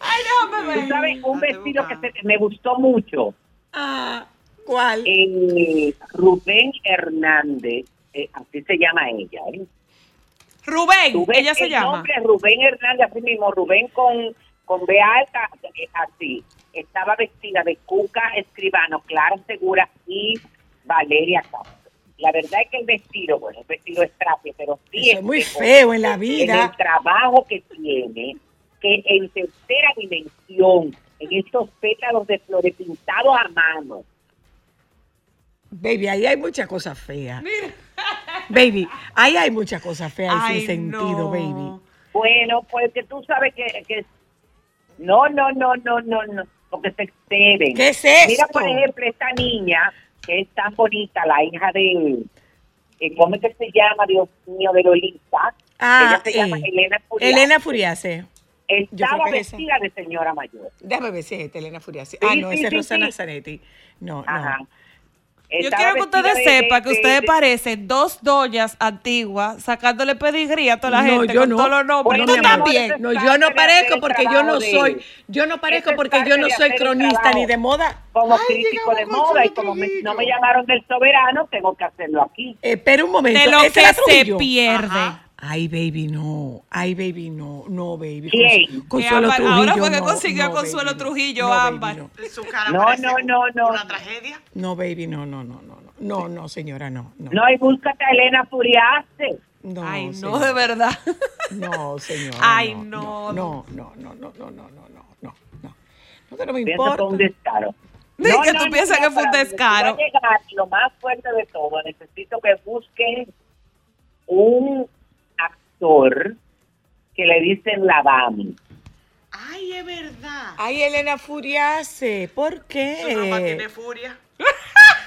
Ay, déjame ver. Tú sabes, un vestido que se- me gustó mucho. Ah, ¿Cuál? Eh, Rubén Hernández, eh, así se llama ella. ¿eh? Rubén, ves ella se el llama. nombre Rubén Hernández, así mismo, Rubén con, con B alta, así. Estaba vestida de Cuca Escribano, Clara Segura y Valeria Castro. La verdad es que el vestido, bueno, el vestido es traje, pero sí es muy feo en la en vida. el trabajo que tiene, que en tercera dimensión, en estos pétalos de flores pintados a mano, Baby, ahí hay muchas cosas feas. Baby, ahí hay muchas cosas feas Ay, sin sentido, no. baby. Bueno, pues que tú sabes que, que no, no, no, no, no, no, porque se exceden. ¿Qué es esto? Mira, por ejemplo, esta niña que es tan bonita, la hija de eh, ¿cómo es que se llama, Dios mío, de Lolita? Ah, Ella se llama Elena Furiase. Elena Furiase. Estaba esa. vestida de señora mayor. Déjame ver si es Elena Furiase. Sí, ah, no, sí, esa es sí, Rosana sí. Zanetti. No, Ajá. no. Yo quiero que ustedes de- sepan que de- ustedes de- parecen dos doñas antiguas sacándole pedigrí a toda la No, gente yo con no. todos los nombres. Bueno, Tú también. No, yo no parezco porque yo no soy, yo no parezco porque yo no soy cronista ni de moda. Como Ay, crítico de moda y como me- no me llamaron del soberano, tengo que hacerlo aquí. Espera un momento. De lo ¿esa que se pierde. Ay, baby, no. Ay, baby, no. No, baby. ¿Quién? Cons- Consuelo Ámbar, Trujillo. ahora fue que no, consiguió a no, Consuelo baby, no. Trujillo, No, baby, Ámbar. no. Su cara No, parece no, no, no. Una tragedia. No, baby, no, no, no, no. No, no, no señora, no. No, No, y búscate a Elena Furiaste. no, Ay, no, de verdad. No, señora. Ay, no. no. No, no, no, no, no, no, no, no, no, no. No que no me importa. un descaro. Que tú piensas que fue un descaro. llegar, lo más fuerte de todo, necesito que busquen un actor que le dicen la Dami. Ay, es verdad. Ay, Elena Furiase, ¿por Su mamá tiene qué? furia.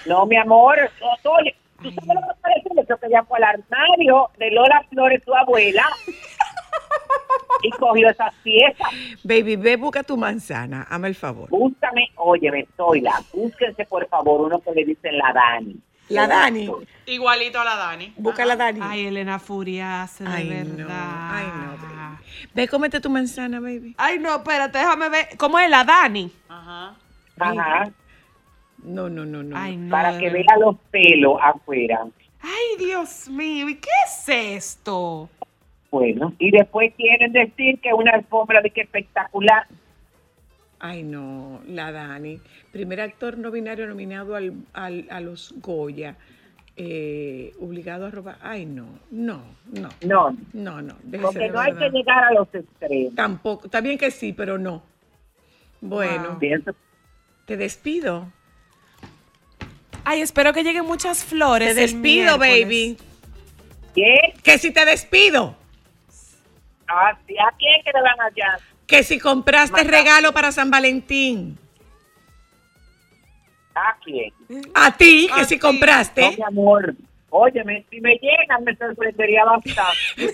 No, mi amor, no, oye, ¿tú sabes lo que parece? Le que ella fue al armario de Lola Flores, tu abuela, y cogió esas piezas. Baby, ve, busca tu manzana, hazme el favor. Búscame, oye, la búsquense por favor uno que le dicen la Dani. La Dani, Igualito a la Dani. busca la Dani. Ay, Elena Furiase, de Ay, verdad. no, ay, no, baby. Ve, cómete tu manzana, baby. Ay, no, espérate, déjame ver. ¿Cómo es la Dani? Ajá. Ajá, No, no, no, no. Ay, no. para que vea los pelos afuera. Ay, Dios mío, ¿y qué es esto? Bueno, y después quieren decir que una alfombra de que espectacular. Ay, no, la Dani. Primer actor no binario nominado al, al- a los Goya. Eh, obligado a robar. Ay, no, no, no, No, no, no. déjese porque no hay que llegar a los extremos. Tampoco. Está bien que sí, pero no. Bueno, Pienso te despido. Ay, espero que lleguen muchas flores. Te despido, baby. que Que si te despido. Ah, quién que le van allá. Que si compraste regalo para San Valentín. ¿A quién? A ti, que A si compraste. No, mi amor. Óyeme, si me llegan me sorprendería bastante.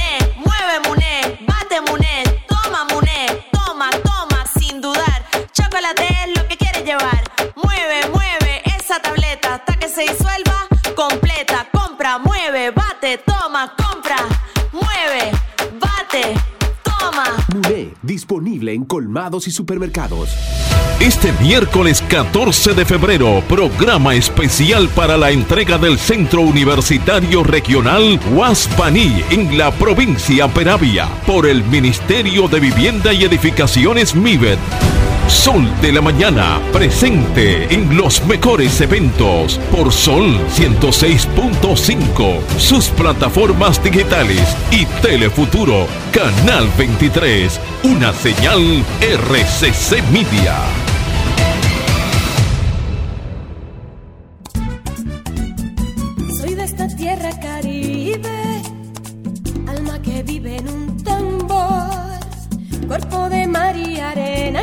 se disuelva completa. Compra, mueve, bate, toma, compra, mueve, bate, toma. Muné, disponible en colmados y supermercados. Este miércoles 14 de febrero, programa especial para la entrega del Centro Universitario Regional Huaspaní en la provincia Peravia por el Ministerio de Vivienda y Edificaciones MIVET. Sol de la Mañana, presente en los mejores eventos por Sol 106.5, sus plataformas digitales y Telefuturo, Canal 23, una señal RCC Media.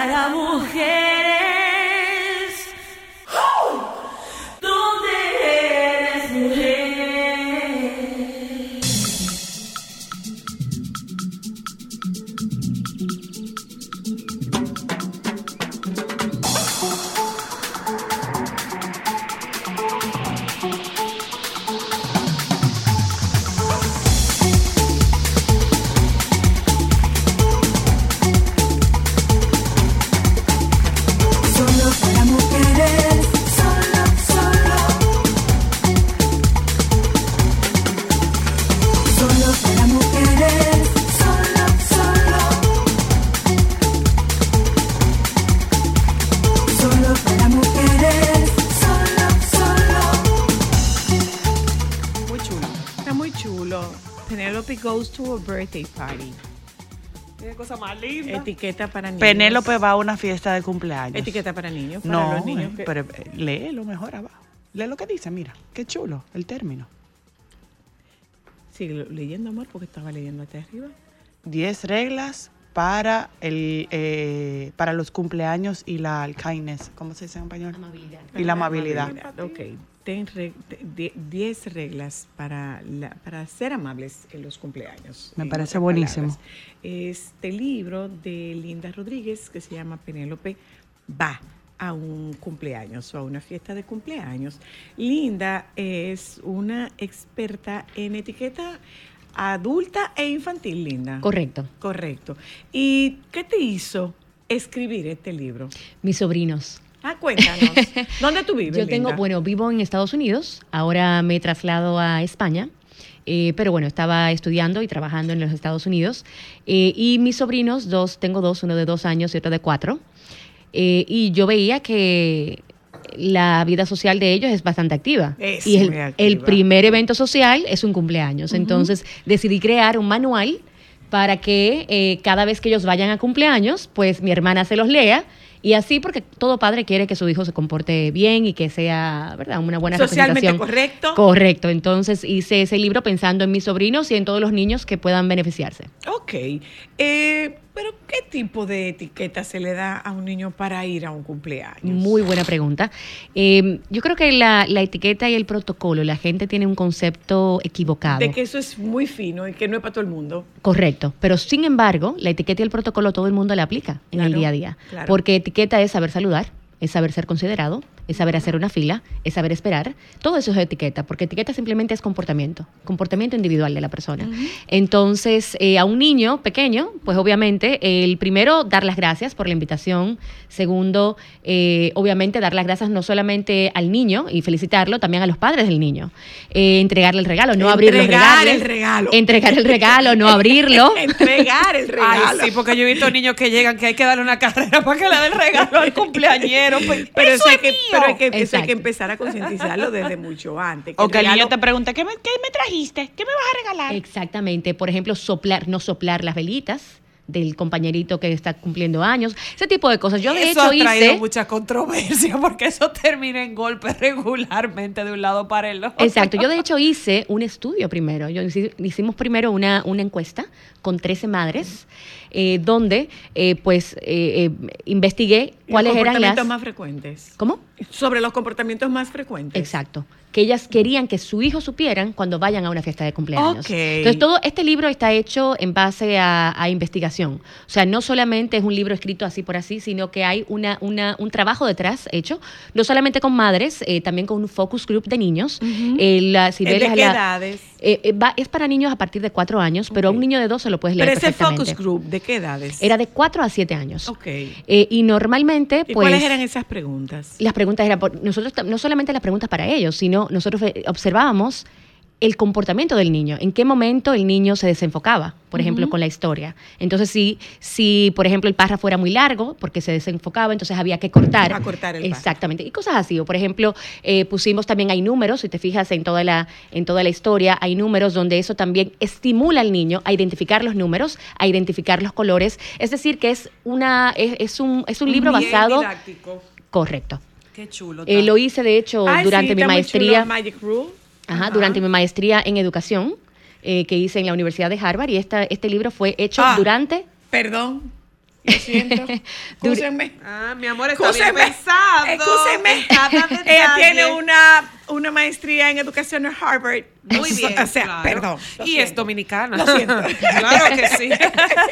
para mujeres. Etiqueta para niños. Penélope va a una fiesta de cumpleaños. Etiqueta para niños. Para No, los niños que- pero eh, léelo mejor abajo. Lee lo que dice, mira. Qué chulo el término. Sigue leyendo, amor, porque estaba leyendo hasta arriba. 10 reglas para el eh, para los cumpleaños y la kindness. ¿Cómo se dice en español? Y la amabilidad. Ok. Ten re- de- 10 reglas para, la- para ser amables en los cumpleaños. Me parece buenísimo. Este libro de Linda Rodríguez que se llama Penélope va a un cumpleaños o a una fiesta de cumpleaños. Linda es una experta en etiqueta adulta e infantil, Linda. Correcto. Correcto. ¿Y qué te hizo escribir este libro? Mis sobrinos. Ah, cuéntanos. ¿Dónde tú vives? Yo tengo, Linda? bueno, vivo en Estados Unidos, ahora me traslado a España, eh, pero bueno, estaba estudiando y trabajando en los Estados Unidos. eh, y mis sobrinos, dos, tengo dos, uno de dos años y otro de cuatro. eh, y yo veía que la vida social de ellos es bastante activa. Es y el, activa. el primer evento social es un cumpleaños. Entonces decidí crear un manual para que eh, cada vez que ellos vayan a cumpleaños, pues mi hermana se los lea. Y así, porque todo padre quiere que su hijo se comporte bien y que sea, ¿verdad?, una buena Socialmente representación. correcto. Correcto. Entonces hice ese libro pensando en mis sobrinos y en todos los niños que puedan beneficiarse. Ok. Eh, pero ¿qué tipo de etiqueta se le da a un niño para ir a un cumpleaños? Muy buena pregunta. Eh, yo creo que la, la etiqueta y el protocolo, la gente tiene un concepto equivocado. De que eso es muy fino y que no es para todo el mundo. Correcto, pero sin embargo, la etiqueta y el protocolo todo el mundo la aplica en el día a día. claro. Porque etiqueta es saber saludar, es saber ser considerado, es saber hacer una fila, es saber esperar. Todo eso es etiqueta, porque etiqueta simplemente es comportamiento, comportamiento individual de la persona. Entonces, eh, a un niño pequeño, pues obviamente, el primero, dar las gracias por la invitación. Segundo, eh, obviamente, dar las gracias no solamente al niño y felicitarlo, también a los padres del niño. Eh, entregarle el regalo, no abrir los Entregar regalos. el regalo. Entregar el regalo, no abrirlo. Entregar el regalo. Ay, sí, porque yo he visto niños que llegan que hay que darle una carrera para que le dé el regalo al cumpleañero. Pues, Pero eso hay es que, mío. pero hay que, eso hay que empezar a concientizarlo desde mucho antes. O que el niño te pregunte, ¿qué me, qué me trajiste? ¿Qué me vas a regalar? Exactamente. Por ejemplo, soplar, no soplar las velitas del compañerito que está cumpliendo años, ese tipo de cosas. Yo de eso hecho ha traído hice mucha controversia porque eso termina en golpes regularmente de un lado para el otro. Exacto, yo de hecho hice un estudio primero. Yo hici- hicimos primero una, una encuesta con 13 madres, eh, donde eh, pues eh, eh, investigué Los cuáles eran las. más frecuentes. ¿Cómo? Sobre los comportamientos más frecuentes. Exacto. Que ellas querían que su hijo supieran cuando vayan a una fiesta de cumpleaños. Entonces, todo este libro está hecho en base a, a investigación. O sea, no solamente es un libro escrito así por así, sino que hay una, una- un trabajo detrás hecho, no solamente con madres, eh, también con un focus group de niños. Eh, la- si ¿De ves las- qué la- edades? Eh, eh, va- es para niños a partir de cuatro años, pero a un niño de dos se lo puedes leer Pero ese perfectamente. focus group, ¿de qué edades? Era de cuatro a siete años. Ok. Eh, y normalmente, ¿Y pues... cuáles eran esas preguntas? Las preguntas eran, por- nosotros no solamente las preguntas para ellos, sino nosotros eh, observábamos el comportamiento del niño, en qué momento el niño se desenfocaba, por ejemplo, con la historia. Entonces, si, si, por ejemplo, el párrafo era muy largo, porque se desenfocaba, entonces había que cortar. A cortar el párrafo. Exactamente. Y cosas así. O, por ejemplo, eh, pusimos también, hay números, si te fijas en toda, la, en toda la historia, hay números donde eso también estimula al niño a identificar los números, a identificar los colores. Es decir, que es, una, es, es un, es un libro basado... didáctico. Correcto. Qué chulo. Eh, lo hice, de hecho, Ay, durante sí, mi maestría. Magic Rule. Ajá, Ajá. durante mi maestría en educación. eh, que hice en la Universidad de Harvard y esta, este libro fue hecho Ah. durante... Perdón. Lo siento. Excúsenme. Ah, mi amor, está bien Excúsenme. pensado. Excúsenme. Ella tiene una, una maestría en educación en Harvard. Muy bien. O sea, claro. perdón. lo Y es dominicana. Lo siento. claro que sí.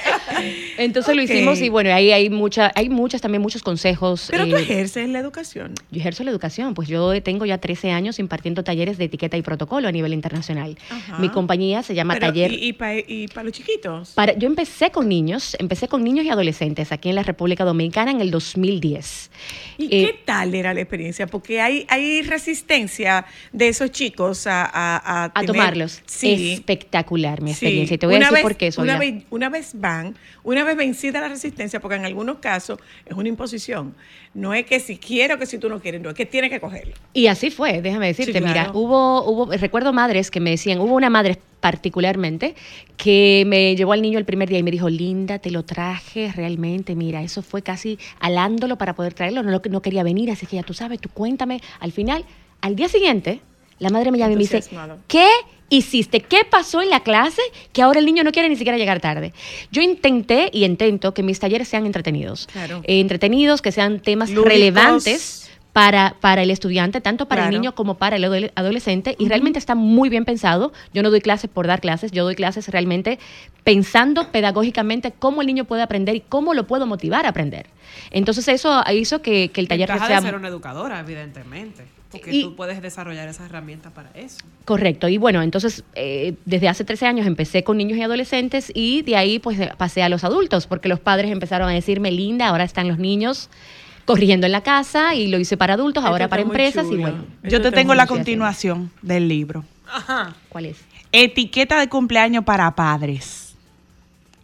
Entonces lo hicimos y bueno, ahí hay, mucha, hay muchas también, muchos consejos. Pero tú eh, ejerces la educación. Yo ejerzo la educación, pues yo tengo ya 13 años impartiendo talleres de etiqueta y protocolo a nivel internacional. Ajá. Mi compañía se llama Pero, Taller... ¿Y, y para los chiquitos? Para, yo empecé con niños, empecé con niños y adolescentes aquí en la República Dominicana en el 2010. ¿Y Eh, qué tal era la experiencia? Porque hay, hay resistencia de esos chicos a, a, a, a tener- tomarlos. Sí. Espectacular mi Sí. experiencia. Y te voy a decir vez- por qué, Zoila. Una vez, una vez van, una vez vencida la resistencia, porque en algunos casos es una imposición. No es que si quiero, que si tú no quieres, no, es que tienes que cogerlo. Y así fue, déjame decirte, Sí, claro. mira, hubo, hubo, recuerdo madres que me decían, hubo una madre particularmente que me llevó al niño el primer día y me dijo, Linda, te lo traje realmente, mira, eso fue casi alándolo para poder traerlo, no, no quería venir, así que ya tú sabes, tú cuéntame. Al final, al día siguiente, la madre me llama y me dice. ¿qué hiciste? ¿Qué pasó en la clase que ahora el niño no quiere ni siquiera llegar tarde? Yo intenté y intento que mis talleres sean entretenidos. Claro. Eh, entretenidos, que sean temas Lúdicos. relevantes para, para el estudiante, tanto para el niño como para el adole- adolescente, y realmente está muy bien pensado. Yo no doy clases por dar clases, yo doy clases realmente pensando pedagógicamente cómo el niño puede aprender y cómo lo puedo motivar a aprender. Entonces eso hizo que, que el taller Ventaja sea de ser una educadora, evidentemente. Porque Y- tú puedes desarrollar esa herramienta para eso. Correcto, y bueno, entonces eh, desde hace 13 años empecé con niños y adolescentes y de ahí pues pasé a los adultos, porque los padres empezaron a decirme, linda, ahora están los niños corrigiendo en la casa y lo hice para adultos, Esto ahora para empresas y bueno. Yo te tengo la continuación del libro. Ajá. ¿Cuál es? Etiqueta de cumpleaños para padres.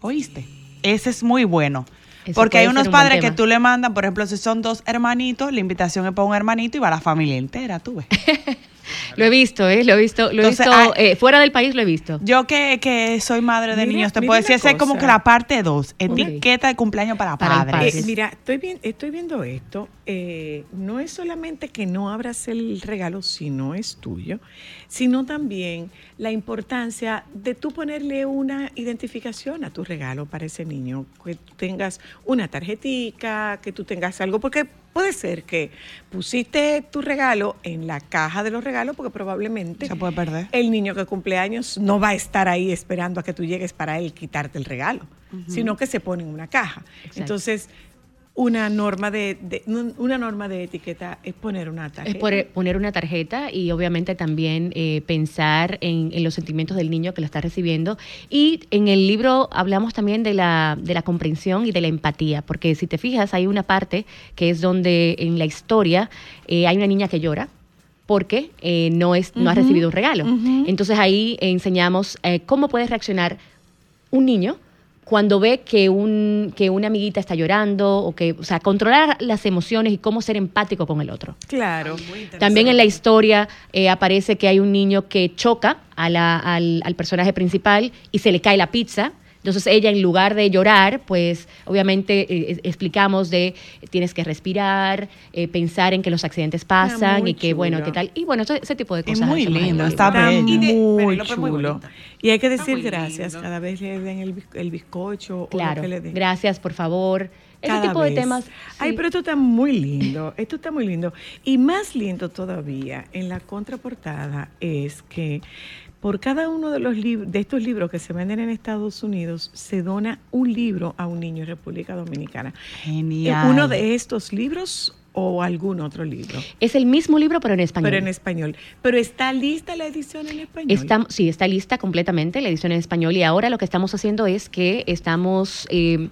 ¿Oíste? Ese es muy bueno. Eso Porque hay unos un padres que tú le mandas, por ejemplo, si son dos hermanitos, la invitación es para un hermanito y va la familia entera, tú ves. Lo he visto, ¿eh? Lo he visto, lo he visto, ah, eh, fuera del país lo he visto. Yo que, que soy madre de Mira- niños, te puedo decir, esa es como que la parte 2, etiqueta de cumpleaños para, padres. padre. Eh, mira, estoy, bien, estoy viendo esto. eh, no es solamente que no abras el regalo si no es tuyo, sino también la importancia de tú ponerle una identificación a tu regalo para ese niño. Que tengas una tarjetica, que tú tengas algo, porque puede ser que pusiste tu regalo en la caja de los regalos, porque probablemente Se puede perder. el niño que cumple años no va a estar ahí esperando a que tú llegues para él quitarte el regalo, sino que se pone en una caja. Exacto. Entonces, una norma de, de- una norma de etiqueta es poner una tarjeta. Es poner una tarjeta y obviamente también eh, pensar en, en los sentimientos del niño que lo está recibiendo. Y en el libro hablamos también de la, de la comprensión y de la empatía, porque si te fijas hay una parte que es donde en la historia eh, hay una niña que llora porque eh, no, es, no ha recibido un regalo. Entonces ahí enseñamos eh, cómo puede reaccionar un niño cuando ve que, un, que una amiguita está llorando, o que, o sea, controlar las emociones y cómo ser empático con el otro. Claro. También en la historia eh, aparece que hay un niño que choca a la- al, al personaje principal y se le cae la pizza. Entonces ella en lugar de llorar, pues obviamente eh, es- explicamos de tienes que respirar, eh, pensar en que los accidentes pasan muy y que bueno, qué tal. Y bueno, ese, ese tipo de Es cosas. muy en el lindo, está Está de- muy es muy chulo. y hay que decir muy gracias lindo. cada vez le den el, biz- el bizcocho o lo que le den. gracias, por favor. Ese tipo de temas. Ay, sí. pero esto está muy lindo. Esto está muy lindo. Y más lindo todavía en la contraportada es que por cada uno de los de estos libros que se venden en Estados Unidos se dona un libro a un niño en República Dominicana. Genial. Uno de estos libros o algún otro libro, Es el mismo libro, pero en español. pero en español. Pero está lista la edición en español. Está- sí, está lista completamente la edición en español y ahora lo que estamos haciendo es que estamos eh,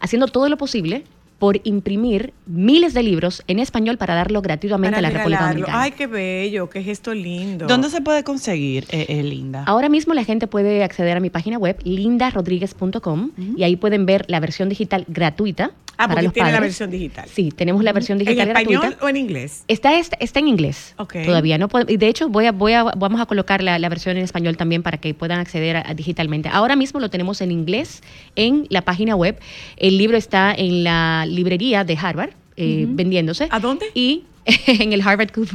haciendo todo lo posible por imprimir miles de libros en español para darlo gratuitamente para a la República. Dominicana. Ay, qué bello, qué gesto lindo. ¿Dónde se puede conseguir, eh, eh, Linda? Ahora mismo la gente puede acceder a mi página web lindarodríguez.com y ahí pueden ver la versión digital gratuita Ah, para porque los tiene la versión digital. Sí, tenemos la versión ¿En digital español gratuita. o en inglés? Está, está, está en inglés Ok. todavía. No puedo- y de hecho, voy a, voy a, vamos a colocar la, la versión en español también para que puedan acceder a- a digitalmente. Ahora mismo lo tenemos en inglés en la página web. El libro está en la librería de Harvard eh, vendiéndose. ¿A dónde? Y en el Harvard Club.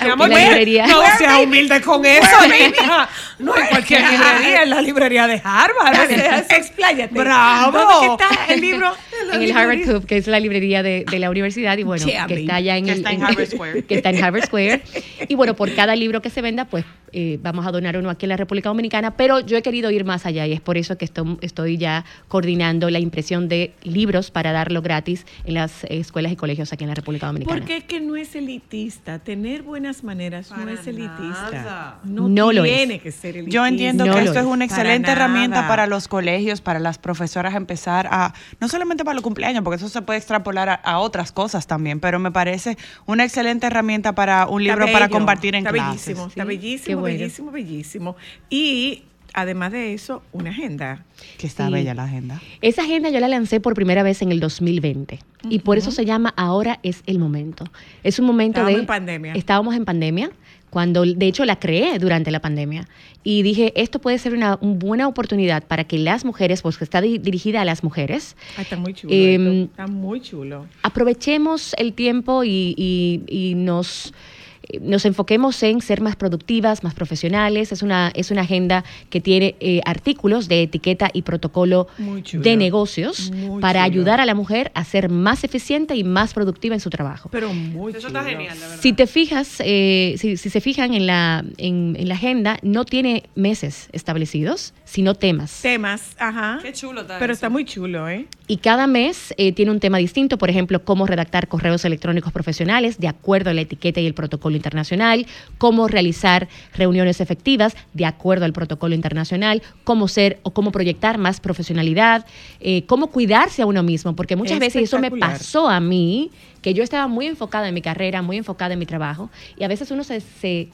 Amor, la librería. no seas humilde con eso, niña. No en cualquier librería, en la librería de Harvard. o sea, eso- Expláyate. Bravo. ¿Dónde que está el libro? en el Harvard Cube, que es la librería de, de la universidad, y bueno, Yeah, que está allá en Que el está en Harvard Square. que está en Harvard Square. Y bueno, por cada libro que se venda, pues eh, vamos a donar uno aquí en la República Dominicana, pero yo he querido ir más allá y es por eso que estoy, estoy ya coordinando la impresión de libros para darlo gratis en las escuelas y colegios aquí en la República Dominicana. Porque es que no es elitista. Tener buenas maneras no es elitista. nada. No, No lo es. tiene que ser elitista. Yo entiendo No que lo esto es es. una Para excelente herramienta nada. para los colegios, para las profesoras empezar a, no solamente para los cumpleaños, porque eso se puede extrapolar a, a otras cosas también, pero me parece una excelente herramienta para un libro para compartir en está clases. Bellísimo, Está Sí, bellísimo, bueno. bellísimo, bellísimo. Y además de eso, una agenda. Que está Sí. bella la agenda. Esa agenda yo la lancé por primera vez en el 2020 y por eso se llama Ahora es el momento. Es un momento Estábamos de... en pandemia. Estábamos en pandemia, cuando de hecho la creé durante la pandemia y dije, esto puede ser una, una buena oportunidad para que las mujeres, pues que está di- dirigida a las mujeres, Ah, está muy chulo. Esto, está muy chulo. aprovechemos el tiempo y, y- y nos, eh, nos enfoquemos en ser más productivas, más profesionales. Es una, es una agenda que tiene eh, artículos de etiqueta y protocolo de negocios Muy para chulo. ayudar a la mujer a ser más eficiente y más productiva en su trabajo. Pero muy Eso está genial, verdad. Si te fijas, eh, si, si se fijan en la, en, en la agenda, no tiene meses establecidos, sino temas. Temas, ajá. Qué chulo está Pero eso. está muy chulo, ¿eh? Y cada mes eh, tiene un tema distinto, por ejemplo, cómo redactar correos electrónicos profesionales de acuerdo a la etiqueta y el protocolo internacional, cómo realizar reuniones efectivas de acuerdo al protocolo internacional, cómo ser o cómo proyectar más profesionalidad, eh, cómo cuidarse a uno mismo, porque muchas veces eso me pasó a mí, que yo estaba muy enfocada en mi carrera, muy enfocada en mi trabajo, y a veces uno se... se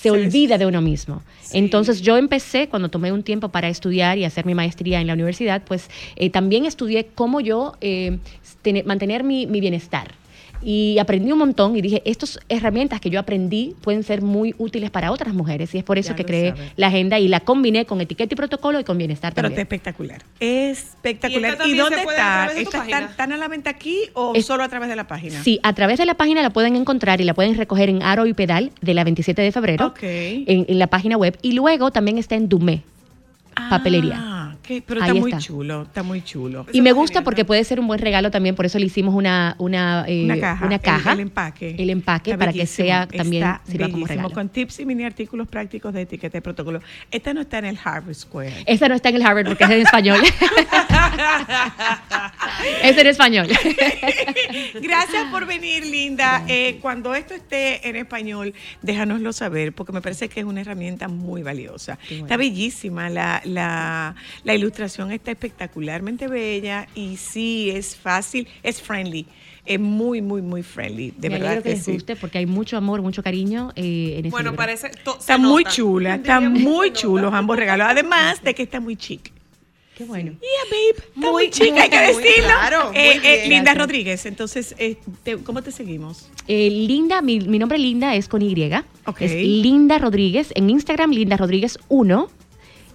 se olvida de uno mismo. Entonces yo empecé, cuando tomé un tiempo para estudiar y hacer mi maestría en la universidad, pues eh, también estudié cómo yo eh, tener- mantener mi, mi bienestar. Y aprendí un montón y dije, estas herramientas que yo aprendí pueden ser muy útiles para otras mujeres. Y es por eso Ya que creé sabes. la agenda y la combiné con etiqueta y protocolo y con bienestar Pero está también. espectacular. Espectacular. ¿Y esta ¿Y, también dónde está? través de tu ¿Esta página? está, están a la venta aquí o Es- solo a través de la página? Sí, a través de la página la pueden encontrar y la pueden recoger en Aro y Pedal de la 27 de febrero en, en la página web. Y luego también está en Dumé, papelería. Pero Ahí está muy está. chulo, está muy chulo. Y me gusta porque ¿no? puede ser un buen regalo también, por eso le hicimos una, una, eh, una caja. una el- caja, El, empaque. el empaque Está para que sea también está sirva como regalo. Con tips y mini artículos prácticos de etiqueta y protocolo. Esta no está en el Harvard Square. Esta no está en el Harvard porque es en español. es en español. Gracias por venir, Linda. Eh, cuando esto esté en español, déjanoslo saber, porque me parece que es una herramienta muy valiosa. Está bellísima, la, la, la ilustración está espectacularmente bella y sí, es fácil, es friendly, es muy, muy, muy friendly, de Me verdad que, que les sí. guste porque hay mucho amor, mucho cariño eh, en ese Bueno, libro. parece. to- Está muy nota. chula, está Diría muy chulos ambos regalos, además de que está muy chic. Qué bueno. Yeah, babe. Está muy, Muy, chica, hay que decirlo. claro, Eh, eh. Linda Gracias. Rodríguez, entonces, eh, te- ¿cómo te seguimos? Eh, Linda, mi, mi nombre Linda es con Y. Ok. Es Linda Rodríguez. En Instagram, Linda Rodríguez 1.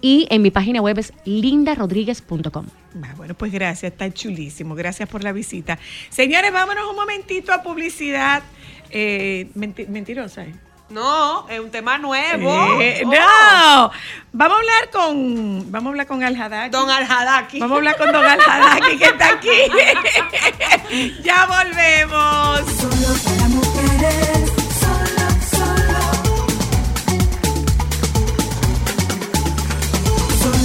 Y en mi página web es lindarodríguez.com. Ah, bueno, pues gracias, está chulísimo. Gracias por la visita. Señores, vámonos un momentito a publicidad. Eh, menti- mentirosa. ¿eh? No, es un tema nuevo. Eh, Oh. No, vamos a hablar con, vamos a hablar con Al-Hadaki. Don Al-Hadaki. Vamos a hablar con Don Al-Hadaki que está aquí. ya volvemos. Solo para mujeres,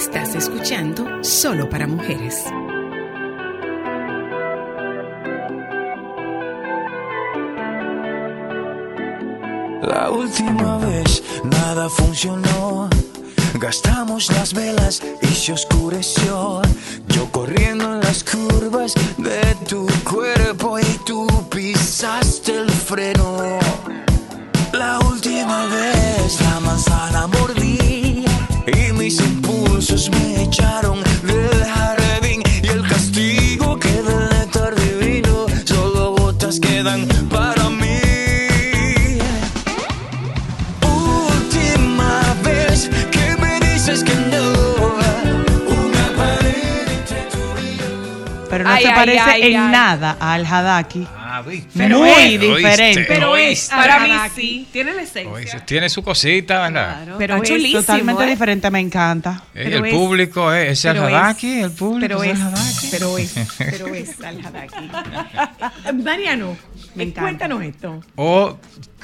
Estás escuchando Solo para Mujeres. La última vez nada funcionó. Gastamos las velas y se oscureció. Yo corriendo en las curvas de tu cuerpo y tú pisaste el freno. La última vez la manzana mis impulsos me echaron del Pero no Ay, se ay, parece ay, en ay. nada al Hadaki. Ah. Muy diferente. Pero es, para mí Hadaki. sí, tiene la esencia. Tiene su cosita, ¿verdad? Pero Está es chulísimo, totalmente ¿eh? diferente, me encanta. Pero el es- público, eh, ese pero Hadaki, es- el público. Pero es, Hadaki. pero es, pero es al Hadaki. Mariano, Me cuéntanos esto. O,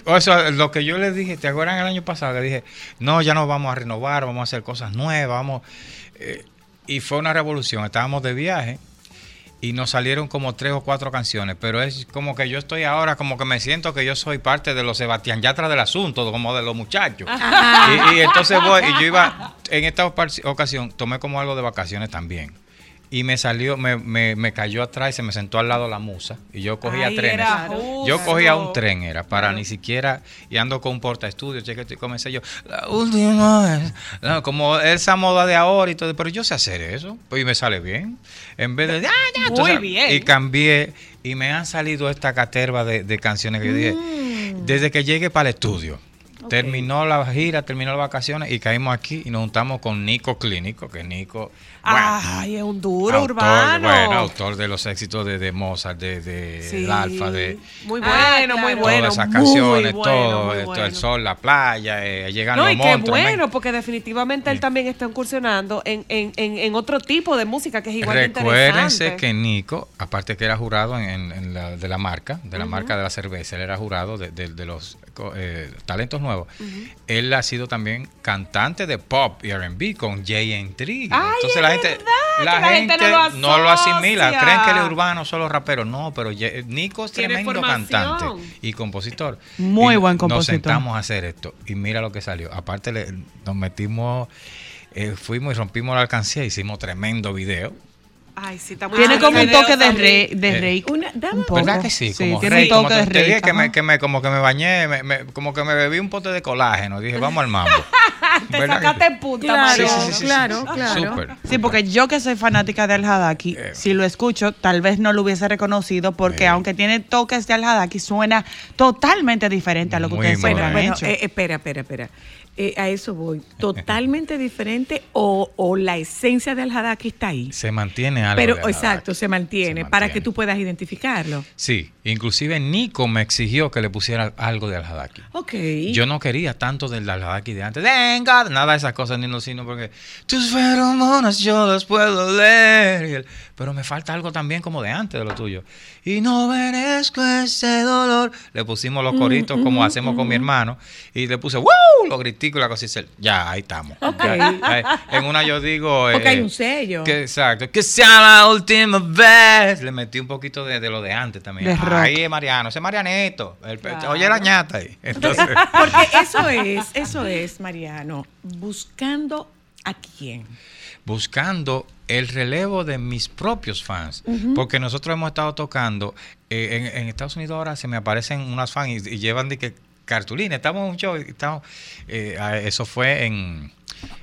o eso, lo que yo les dije, ¿te acuerdan el año pasado? Le dije, no, ya nos vamos a renovar, vamos a hacer cosas nuevas, vamos. eh, y fue una revolución. Estábamos de viaje y nos salieron como tres o cuatro canciones, pero es como que yo estoy ahora, como que me siento que yo soy parte de los Sebastián Yatra del asunto, como de los muchachos. Y, y entonces voy, y yo iba, en esta ocasión, tomé como algo de vacaciones también. Y me salió, me, me, me cayó atrás y se me sentó al lado la musa. Y yo cogía Ay, trenes. Yo cogía un tren, era, para ni siquiera, y ando con un porta estudio, cheque, y comencé yo, la última vez, no, como esa moda de ahora y todo, pero yo sé hacer eso, pues y me sale bien. En vez de, ah, ya, Muy entonces, bien. Y cambié, y me han salido esta caterva de, de canciones que yo dije, Mm. desde que llegué para el estudio. Terminó la gira, terminó las vacaciones y caímos aquí y nos juntamos con Nico Clínico, que Nico, Ay, es un duro autor, urbano. bueno, autor de los éxitos de, de Mozart, de, de Sí. el Alfa, de Muy Ah, bueno, muy claro. bueno. todas esas muy canciones, bueno, todo, muy bueno. el sol, la playa, eh, llegan No, los y qué monstruos. bueno, porque definitivamente él también está incursionando en, en, en, en otro tipo de música que es igual de Recuérdense interesante. que Nico, aparte que era jurado en, en la, de la marca, de la marca de la cerveza, él era jurado de, de- de los eh, talentos nuevos. Él ha sido también cantante de pop y R&B con JN3. Ay, Entonces es la gente, la gente gente no lo no lo asimila. Creen que el urbano solo rapero. No, pero Nico es tremendo cantante y compositor. Muy Y buen Nos compositor. sentamos a hacer esto y mira lo que salió. Aparte le- nos metimos, eh, fuimos y rompimos la alcancía, hicimos tremendo video. Ay, sí, está muy Tiene como un toque de, también. re, de Eh, rey. Una, dame un poco. ¿Verdad que sí? Como tiene rey, un toque como de te, te dije rey. que me, que me- como que me bañé, me- me- como que me bebí un pote de colágeno. Dije, vamos al mambo. Te ¿Verdad que sacaste punta, Claro. Sí, sí, sí, sí, claro, sí, sí. claro. Sí, porque yo que soy fanática de Al Hadaki, Eh. si lo escucho, tal vez no lo hubiese reconocido, porque Eh. aunque tiene toques de Al Hadaki, suena totalmente diferente a lo que Muy ustedes Bueno, han moderno. bueno, hecho. eh, espera, espera, espera. Eh, a eso voy. ¿Totalmente diferente o, o la esencia del Hadaki está ahí? Se mantiene algo. Pero, Hadaki. exacto, se mantiene, Se para que tú puedas identificarlo. Sí, inclusive Nico me exigió que le pusiera algo de Al-Hadaki. Ok. Yo no quería tanto del Al-Hadaki de antes. Venga, nada de esas cosas, ni no, sino porque tus feromonas yo las puedo leer. Pero me falta algo también como de antes de lo tuyo. Y no merezco ese dolor. Le pusimos los coritos como hacemos con mi hermano. Y le puse, ¡wow! Los griticos y la cosa. y se- Ya, ahí estamos. Ya, en una yo digo... Porque hay eh, un sello. que, exacto. Que sea la última vez. Le metí un poquito de, de lo de antes también. De. Ahí es Mariano, ese es Marianito. El Oye la ñata ahí. Entonces, Porque eso es, eso es, Mariano, buscando a quién. buscando el relevo de mis propios fans. Porque nosotros hemos estado tocando. eh, en, en Estados Unidos ahora se me aparecen unas fans y, y llevan de que cartulina. Estamos en un show. Estamos, eh, ah, eso fue en.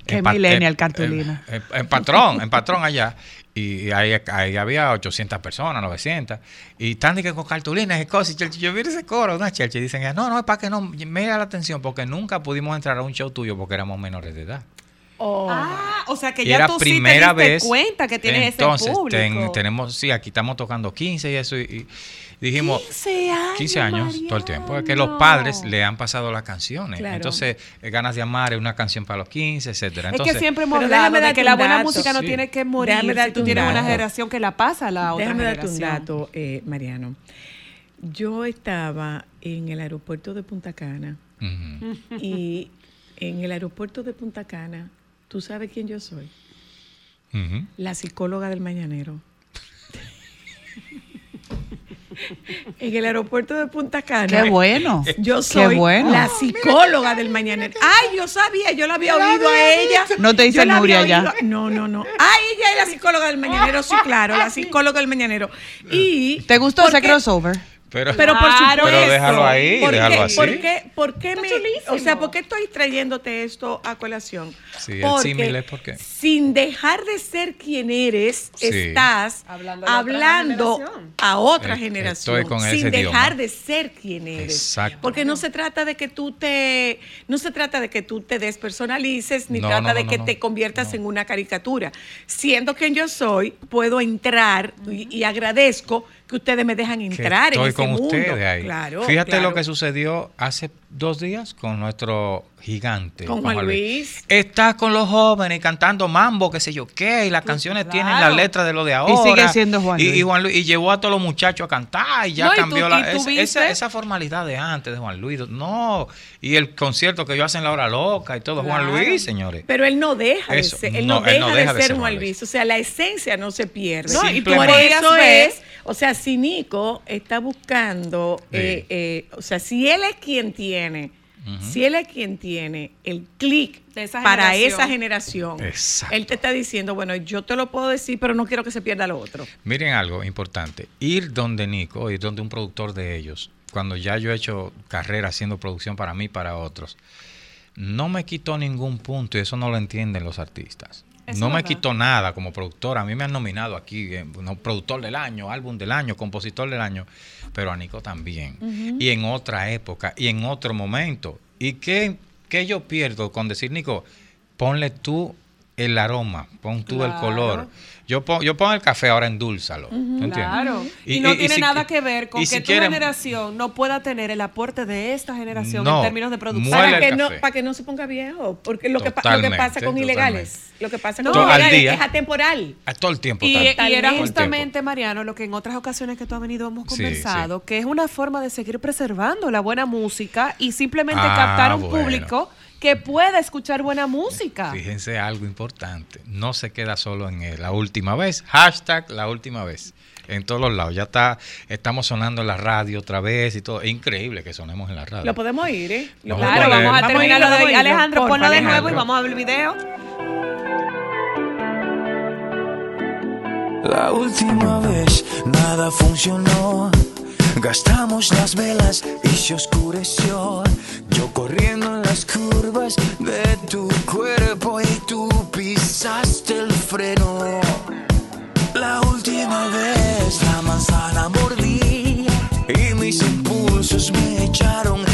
Qué en millennial, en- cartulina. En, en Patrón, en Patrón allá. Y ahí, ahí había 800 personas, 900. Y están de que con cartulinas y cosas. Y yo mira ese coro, una Chelchi. Y dicen, no, no, es para que no me da la atención. Porque nunca pudimos entrar a un show tuyo porque éramos menores de edad. Ah, o sea que Y ya era tú primera sí te diste vez. cuenta que tienes Entonces, ese público. ten- tenemos, sí, aquí estamos tocando 15 y eso. Y, y dijimos, 15 años, 15 años todo el tiempo. Es que los padres le han pasado las canciones. Claro. Entonces, eh, Ganas de Amar es una canción para los 15, etcétera. Entonces, es que siempre hemos hablado déjame de darte que la buena dato. música no Sí. tiene que morir. Déjame si tú un tienes una dato. generación que la pasa a la otra Déjame darte un generación. dato, eh, Mariano. Yo estaba en el aeropuerto de Punta Cana y en el aeropuerto de Punta Cana, ¿tú sabes quién yo soy? La psicóloga del mañanero. en el aeropuerto de Punta Cana. Qué bueno. Yo Qué soy bueno. la psicóloga del mañanero. Ay, yo sabía, yo la había oído a ella. No te dice Nuria ya. No, no, no. Ay, ella es la psicóloga del mañanero, sí, claro, la psicóloga del mañanero. Y ¿Te gustó ese crossover? Pero, Pero por supuesto. Pero déjalo ahí, ¿Por qué- déjalo así. ¿Por qué, por qué me, o sea, ¿por qué estoy trayéndote esto a colación? Sí, el Porque símil es porque. sin dejar de ser quien eres, Sí. estás Hablando a hablando, otra generación. a otra Eh, generación, estoy con sin ese dejar idioma. de ser quien eres. Exacto. Porque no se trata de que tú te, no se trata de que tú te despersonalices, ni No, trata no, de no, que no, te conviertas en una caricatura. Siendo quien yo soy, puedo entrar y, y agradezco que ustedes me dejan que entrar en estoy ese con mundo. ustedes ahí. Claro, Fíjate claro. lo que sucedió hace dos días con nuestro gigante. Con Juan Luis. Está con los jóvenes cantando mambo, qué sé yo qué, y las canciones tienen la letra de lo de ahora. sigue siendo Juan Y- Luis. Y, Juan Luis. y llevó a todos los muchachos a cantar y ya No, y cambió y la, tú viste- esa, esa formalidad de antes de Juan Luis. No, y el concierto que ellos hacen la hora loca y todo, Juan. Luis, señores. Pero él no deja Eso, de ser, él no, no, él deja, no deja de, de ser Juan Juan Luis. O sea, la esencia no se pierde. No, y Por eso es, o sea, si Nico está buscando, eh, eh, o sea, si él es quien tiene, si él es quien tiene el clic De esa para generación. esa generación, Exacto. él te está diciendo, bueno, yo te lo puedo decir, pero no quiero que se pierda lo otro. Miren algo importante. Ir donde Nico, ir donde un productor de ellos, cuando ya yo he hecho carrera haciendo producción para mí y para otros, no me quitó ningún punto y eso no lo entienden los artistas. No me quitó nada como productor. A mí me han nominado aquí, eh, productor del año, álbum del año, compositor del año, pero a Nico también. Y en otra época y en otro momento. ¿Y qué, qué yo pierdo con decir, Nico, ponle tú el aroma, pon tú el color? Yo, pon, yo pongo el café, ahora endúlzalo. ¿tú entiendes? Claro. Y, Y- no y- y tiene si- nada que ver con que si tu quieren- generación no pueda tener el aporte de esta generación No, en términos de producción. Para que, no, para que no se ponga viejo, porque lo que, pa- lo que pasa con ilegales, lo que pasa No, con al ilegales día. es atemporal. A todo el tiempo. Y, tal. y era justamente, Mariano, lo que en otras ocasiones que tú has venido hemos Sí, conversado, que es una forma de seguir preservando la buena música y simplemente Ah, captar un bueno. público que pueda escuchar buena música. Fíjense algo importante. No se queda solo en el- la última vez. Hashtag la última vez. En todos los lados. Ya está, estamos sonando en la radio otra vez y todo. Es increíble que sonemos en la radio. Lo podemos ir, ¿eh? Lo Claro, vamos a terminar lo de. Alejandro, Porfa, ponlo de nuevo y Alejandro. vamos a ver el video. La última vez nada funcionó. Gastamos las velas y se oscureció. Yo corriendo en las curvas de tu cuerpo y tú pisaste el freno. La última vez la manzana mordí y mis impulsos me echaron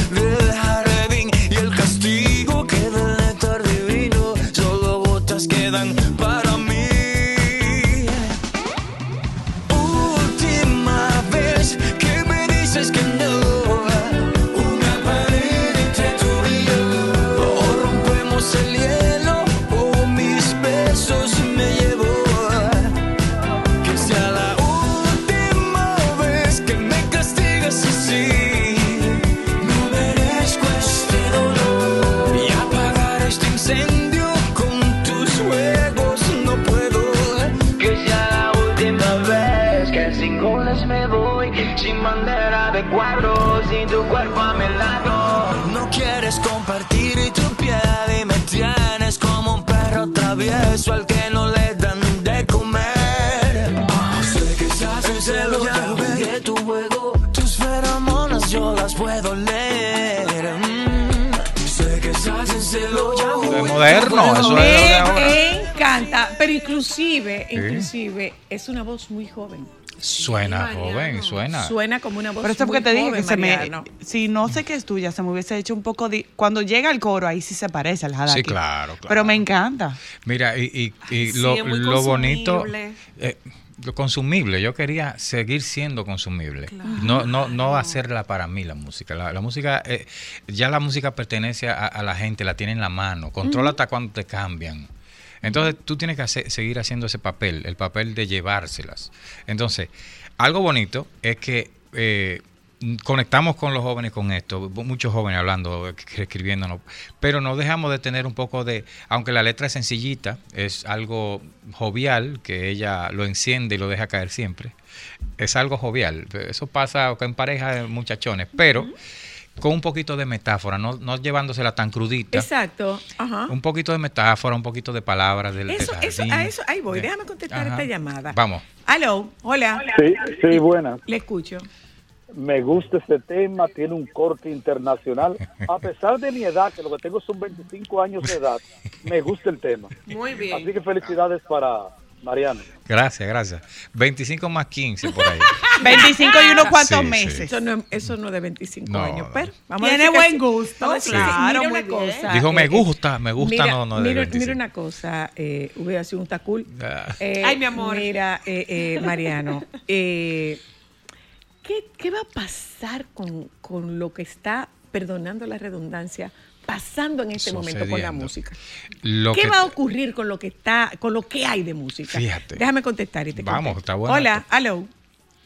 inclusive, Sí. inclusive es una voz muy joven. Suena joven, suena. Suena como una voz Pero esto muy porque te dije joven, que se me, si no sé qué es tuya, se me hubiese hecho un poco de, cuando llega el coro ahí sí se parece al Hadaki. Sí, claro, claro. Pero me encanta. Mira, y, y- y sí, lo, lo bonito, consumible. eh, lo consumible, yo quería seguir siendo consumible, no, no, no hacerla para mí la música. La, la música, eh, ya la música pertenece a, a la gente, la tiene en la mano, controla hasta cuando te cambian. Entonces tú tienes que hacer- seguir haciendo ese papel, el papel de llevárselas. Entonces, algo bonito es que eh, conectamos con los jóvenes con esto, muchos jóvenes hablando, escribiéndonos, pero no dejamos de tener un poco de, aunque la letra es sencillita, es algo jovial, que ella lo enciende y lo deja caer siempre, es algo jovial, eso pasa en pareja de muchachones, pero con un poquito de metáfora, no, no llevándosela tan crudita. Exacto. Ajá. Un poquito de metáfora, un poquito de palabras del, Eso, del eso, a eso, ahí voy. Déjame contestar Ajá. esta llamada. Vamos. Aló, hola. Sí, sí, buenas. Le escucho. Me gusta este tema, tiene un corte internacional. A pesar de mi edad, que lo que tengo son 25 años de edad, me gusta el tema. Muy bien. Así que felicidades para Mariano. Gracias, gracias. 25 más 15 por ahí. 25 y unos cuantos Sí, sí. meses. Eso no, eso no de 25 No, años, no. pero vamos Tiene a decir que buen gusto, claro. Mira una bien. cosa. Dijo, me eh, gusta, me gusta, mira, no, no de mira, 25. mira una cosa, eh, hubiera sido un tacul. Ah. Eh, Ay, mi amor. Mira, eh, eh, Mariano, eh, ¿qué, qué va a pasar con, con lo que está, perdonando la redundancia, pasando en este momento con la música? Lo ¿Qué que- va a ocurrir con lo que está, con lo que hay de música? Fíjate. Déjame contestar y te Vamos, contesto. está bueno Hola, aló.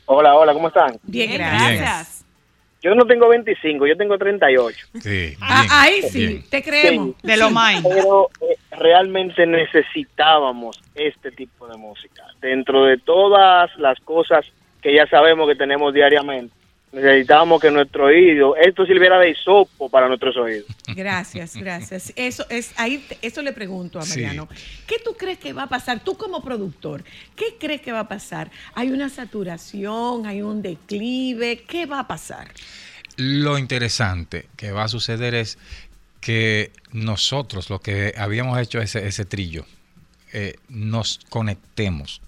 Hola, hola, ¿cómo están? Bien, Bien, gracias. Yo no tengo 25, yo tengo 38. Sí, Ah, bien, ahí sí, bien. te creemos. Sí. De lo más. Pero eh, realmente necesitábamos este tipo de música. Dentro de todas las cosas que ya sabemos que tenemos diariamente, necesitábamos que nuestro oído, esto sirviera de hisopo para nuestros oídos. Gracias, gracias. Eso es ahí te- eso le pregunto a Sí. Mariano. ¿Qué tú crees que va a pasar? Tú como productor, ¿qué crees que va a pasar? ¿Hay una saturación? ¿Hay un declive? ¿Qué va a pasar? Lo interesante que va a suceder es que nosotros, lo que habíamos hecho ese, ese trillo, eh, nos conectemos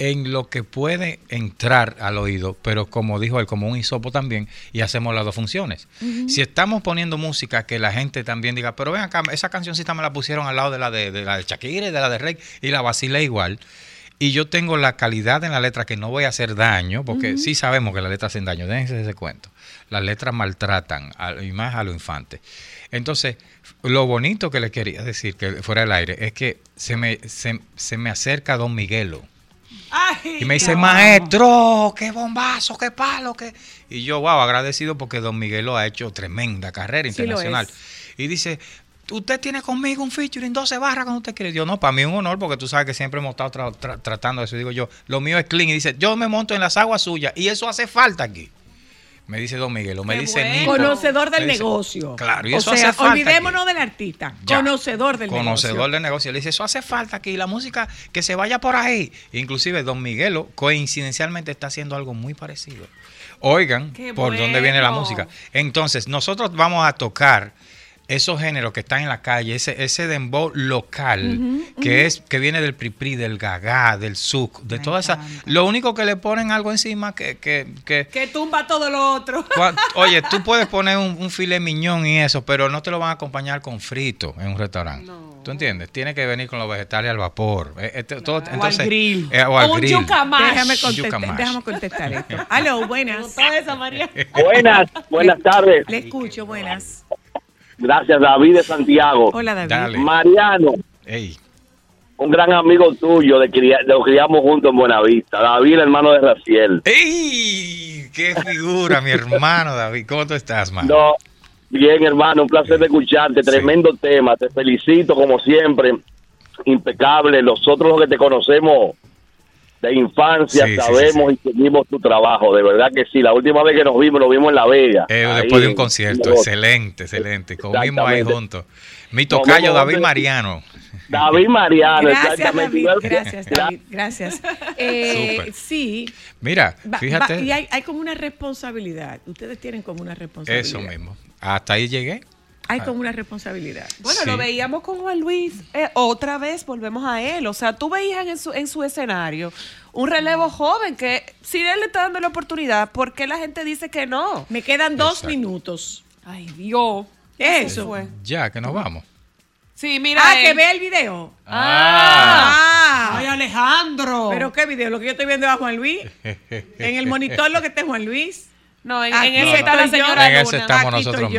en lo que puede entrar al oído, pero como dijo él, como un hisopo también, y hacemos las dos funciones. Si estamos poniendo música que la gente también diga, pero ven acá, esa cancioncita me la pusieron al lado de la de, de la de Shakira y de la de Rey, y la vacilé igual. Y yo tengo la calidad en la letra que no voy a hacer daño, porque sí sabemos que las letras hacen daño, déjense ese cuento. Las letras maltratan, a- y más a los infantes. Entonces, lo bonito que le quería decir, que fuera del aire, es que se me, se, se me acerca Don Miguelo. Ay, Y me dice, maestro, qué bombazo, qué palo, qué. Y yo, wow, agradecido porque Don Miguelo ha hecho tremenda carrera Sí internacional. Y dice, usted tiene conmigo un featuring 12 barras cuando usted quiere. Yo, no, para mí es un honor porque tú sabes que siempre hemos estado tra- tra- tratando de eso. Digo yo, lo mío es clean. Y dice, yo me monto en las aguas suyas y eso hace falta aquí. Me dice Don Miguelo, me Qué dice bueno. Nico. Conocedor del Me dice, negocio. Claro, y o eso sea, hace falta. olvidémonos aquí. del artista. Ya. Conocedor del Conocedor negocio. del negocio. Le dice, eso hace falta aquí, la música que se vaya por ahí. Inclusive Don Miguelo, coincidencialmente, está haciendo algo muy parecido. Oigan Qué por dónde viene la bueno. música. Entonces, nosotros vamos a tocar esos géneros que están en la calle, ese, ese dembow local, que es que viene del pripri, del gagá, del suc, de toda esa. Lo único que le ponen algo encima que, que, que Que tumba todo lo otro. Cua- Oye, tú puedes poner un, un filet miñón y eso, pero no te lo van a acompañar con frito en un restaurante. ¿Tú entiendes? Tiene que venir con los vegetales al vapor. Eh, este, todo- entonces, grill. eh, o al Un grill. yucamash. Déjame, Un contestar, déjame contestar esto. Aló, buenas. Buenas, buenas tardes. Le escucho, buenas. Gracias, David de Santiago. Hola, David. Dale. Mariano, Ey, un gran amigo tuyo, de lo criamos juntos en Buenavista. David, el hermano de Raciel. ¡Ey! ¡Qué figura, mi hermano David! ¿Cómo tú estás, man? No, bien, hermano, un placer de escucharte. Tremendo tema. Te felicito, como siempre. Impecable. Nosotros los que te conocemos de infancia Sí, sí, sabemos y seguimos tu trabajo. De verdad que sí. La última vez que nos vimos, nos vimos en La Vega. Eh, Ahí después de un concierto, en- excelente, excelente. Comimos ahí juntos. Mi tocayo, no, David no, Mariano. David Mariano, Gracias, exactamente. David. Gracias, David. Gracias. Eh, Súper. sí. Mira, va- fíjate. va- y hay, hay como una responsabilidad. Ustedes tienen como una responsabilidad. Eso mismo. Hasta ahí llegué. Hay como una responsabilidad. Bueno, Sí. lo veíamos con Juan Luis. eh, otra vez volvemos a él. O sea, tú veías en su, en su escenario un relevo joven que si él le está dando la oportunidad, ¿por qué la gente dice que no? Me quedan dos Exacto. minutos. Ay, Dios. ¿Qué es Se eso? fue. Ya, que nos vamos. Sí, mira. Ah, él. que vea el video. Ah. Ah. Ay, Alejandro. Pero qué video, lo que yo estoy viendo es a Juan Luis. En el monitor lo que está es Juan Luis. no, en, en ese no, está no. la señora En ese estamos Aquí nosotros estoy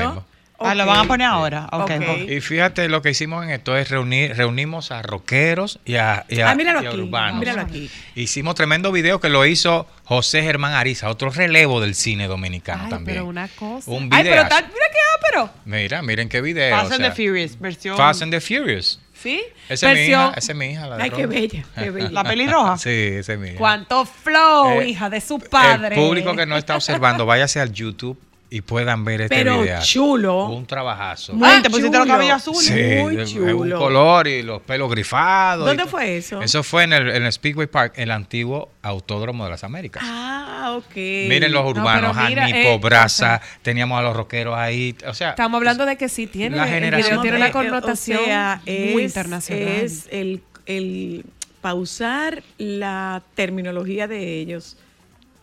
Ah, lo van a poner ahora. Ok. Y fíjate, lo que hicimos en esto es reunir, reunimos a rockeros y a, y a- Ah, míralo y a aquí, urbanos. míralo aquí. Hicimos tremendo video que lo hizo José Germán Ariza, otro relevo del cine dominicano también. Pero una cosa. Un Ay, pero tal, mira qué ápero. Mira, miren qué video. Fast o and the Furious, versión. Fast and the Furious. ¿Sí? Esa es mi Versión- hija, esa es mi hija. La de Ay, qué bella, qué bella. La pelirroja. Sí, esa es mi hija. Cuánto flow, Eh, hija de su padre. El público que no está observando, váyase al YouTube y puedan ver este Pero video. chulo. Un trabajazo. Muy Ah, te pusiste los chulo. cabellos azules. Sí, Muy chulo. Un color y los pelos grifados. ¿Dónde fue eso? Eso fue en el, en el Speedway Park, el antiguo Autódromo de las Américas. Ah, ok. Miren los No, urbanos, pero mira, Janipo, eh, Brasa, teníamos a los rockeros ahí. O sea, Estamos hablando de que sí tiene. La generación tiene una Eh, connotación o sea, muy internacional. Es el, el pausar la terminología de ellos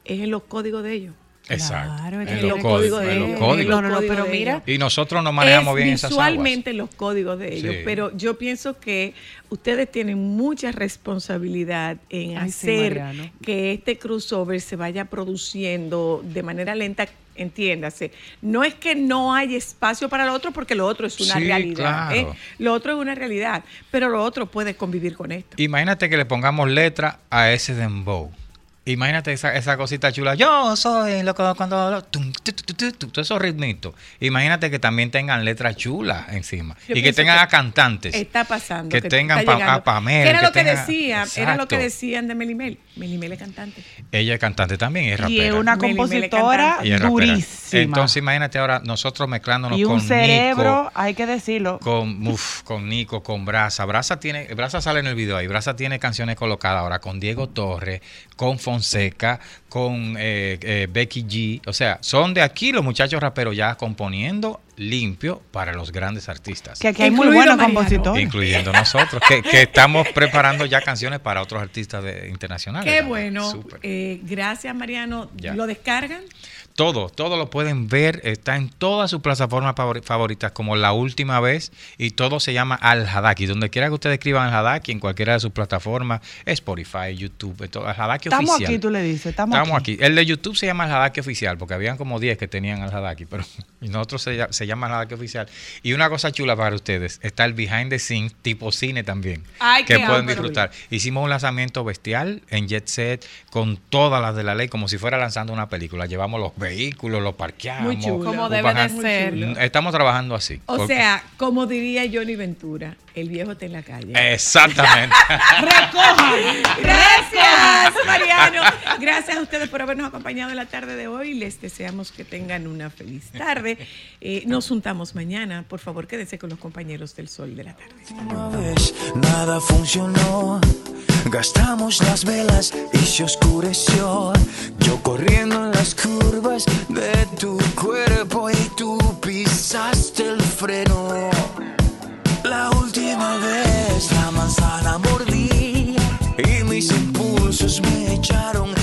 es en los códigos de ellos. Exacto. Claro, es en que los códigos. en los No, códigos. no, no, pero de mira, ellos. Y nosotros nos manejamos es bien esas aguas. visualmente los códigos de ellos, Sí. pero yo pienso que ustedes tienen mucha responsabilidad en Ay, hacer que este crossover se vaya produciendo de manera lenta, entiéndase. No es que no hay espacio para lo otro, porque lo otro es una Sí, realidad. claro. ¿eh? Lo otro es una realidad, pero lo otro puede convivir con esto. Imagínate que le pongamos letra a ese dembow. Imagínate esa, esa cosita chula. Yo soy loco cuando... tum, tu, tu, tu, tu, tu, Todos esos ritmitos. Imagínate que también tengan letras chulas encima. Yo y que tengan que a cantantes. Está pasando. que tengan pa- a Pamela, Que era que lo que tenga- decían, era lo que decían de Melimel. Melimel es cantante. Ella es cantante también y es rapera. Y es una compositora es durísima. Entonces imagínate ahora nosotros mezclándonos y un con cerebro, Nico, hay que decirlo. con, uf, con Nico, con Brasa. Brasa tiene, Brasa sale en el video ahí. Brasa tiene canciones colocadas ahora con Diego Torres, con Fonseca, con eh, eh, Becky G. O sea, son de aquí los muchachos raperos ya componiendo limpio para los grandes artistas. Que aquí hay muy buenos compositores. Incluyendo nosotros, que, que estamos preparando ya canciones para otros artistas de- internacionales. Qué también. bueno. Eh, gracias, Mariano. Ya. ¿Lo descargan? Todo, todo lo pueden ver, está en todas sus plataformas favori- favoritas, como la última vez, y todo se llama Al Hadaki. Donde quiera que ustedes escriban Al Hadaki, en cualquiera de sus plataformas, Spotify, YouTube, en todo, Al Hadaki Estamos oficial. aquí, tú le dices. Estamos, Estamos aquí. El de YouTube se llama Al Hadaki Oficial, porque habían como 10 que tenían Al Hadaki, pero y nosotros se, se llama Al Hadaki Oficial. Y una cosa chula para ustedes, está el behind the scenes, tipo cine también, Ay, que pueden disfrutar. Hicimos un lanzamiento bestial en Jet Set, con todas las de la ley, como si fuera lanzando una película. Llevamos los vehículos, los parqueamos. Muy chulo. Como debe de ser. Estamos trabajando así. O Porque- sea, como diría Johnny Ventura, el viejo está en la calle. Exactamente. Gracias, Mariano. Gracias a ustedes por habernos acompañado en la tarde de hoy. Les deseamos que tengan una feliz tarde. Eh, nos juntamos mañana. Por favor, quédense con los compañeros del Sol de la Tarde. Una vez nada funcionó, gastamos las velas y se oscureció. Yo corriendo en las curvas de tu cuerpo y tú pisaste el freno. La última vez la manzana mordí y mis impulsos me echaron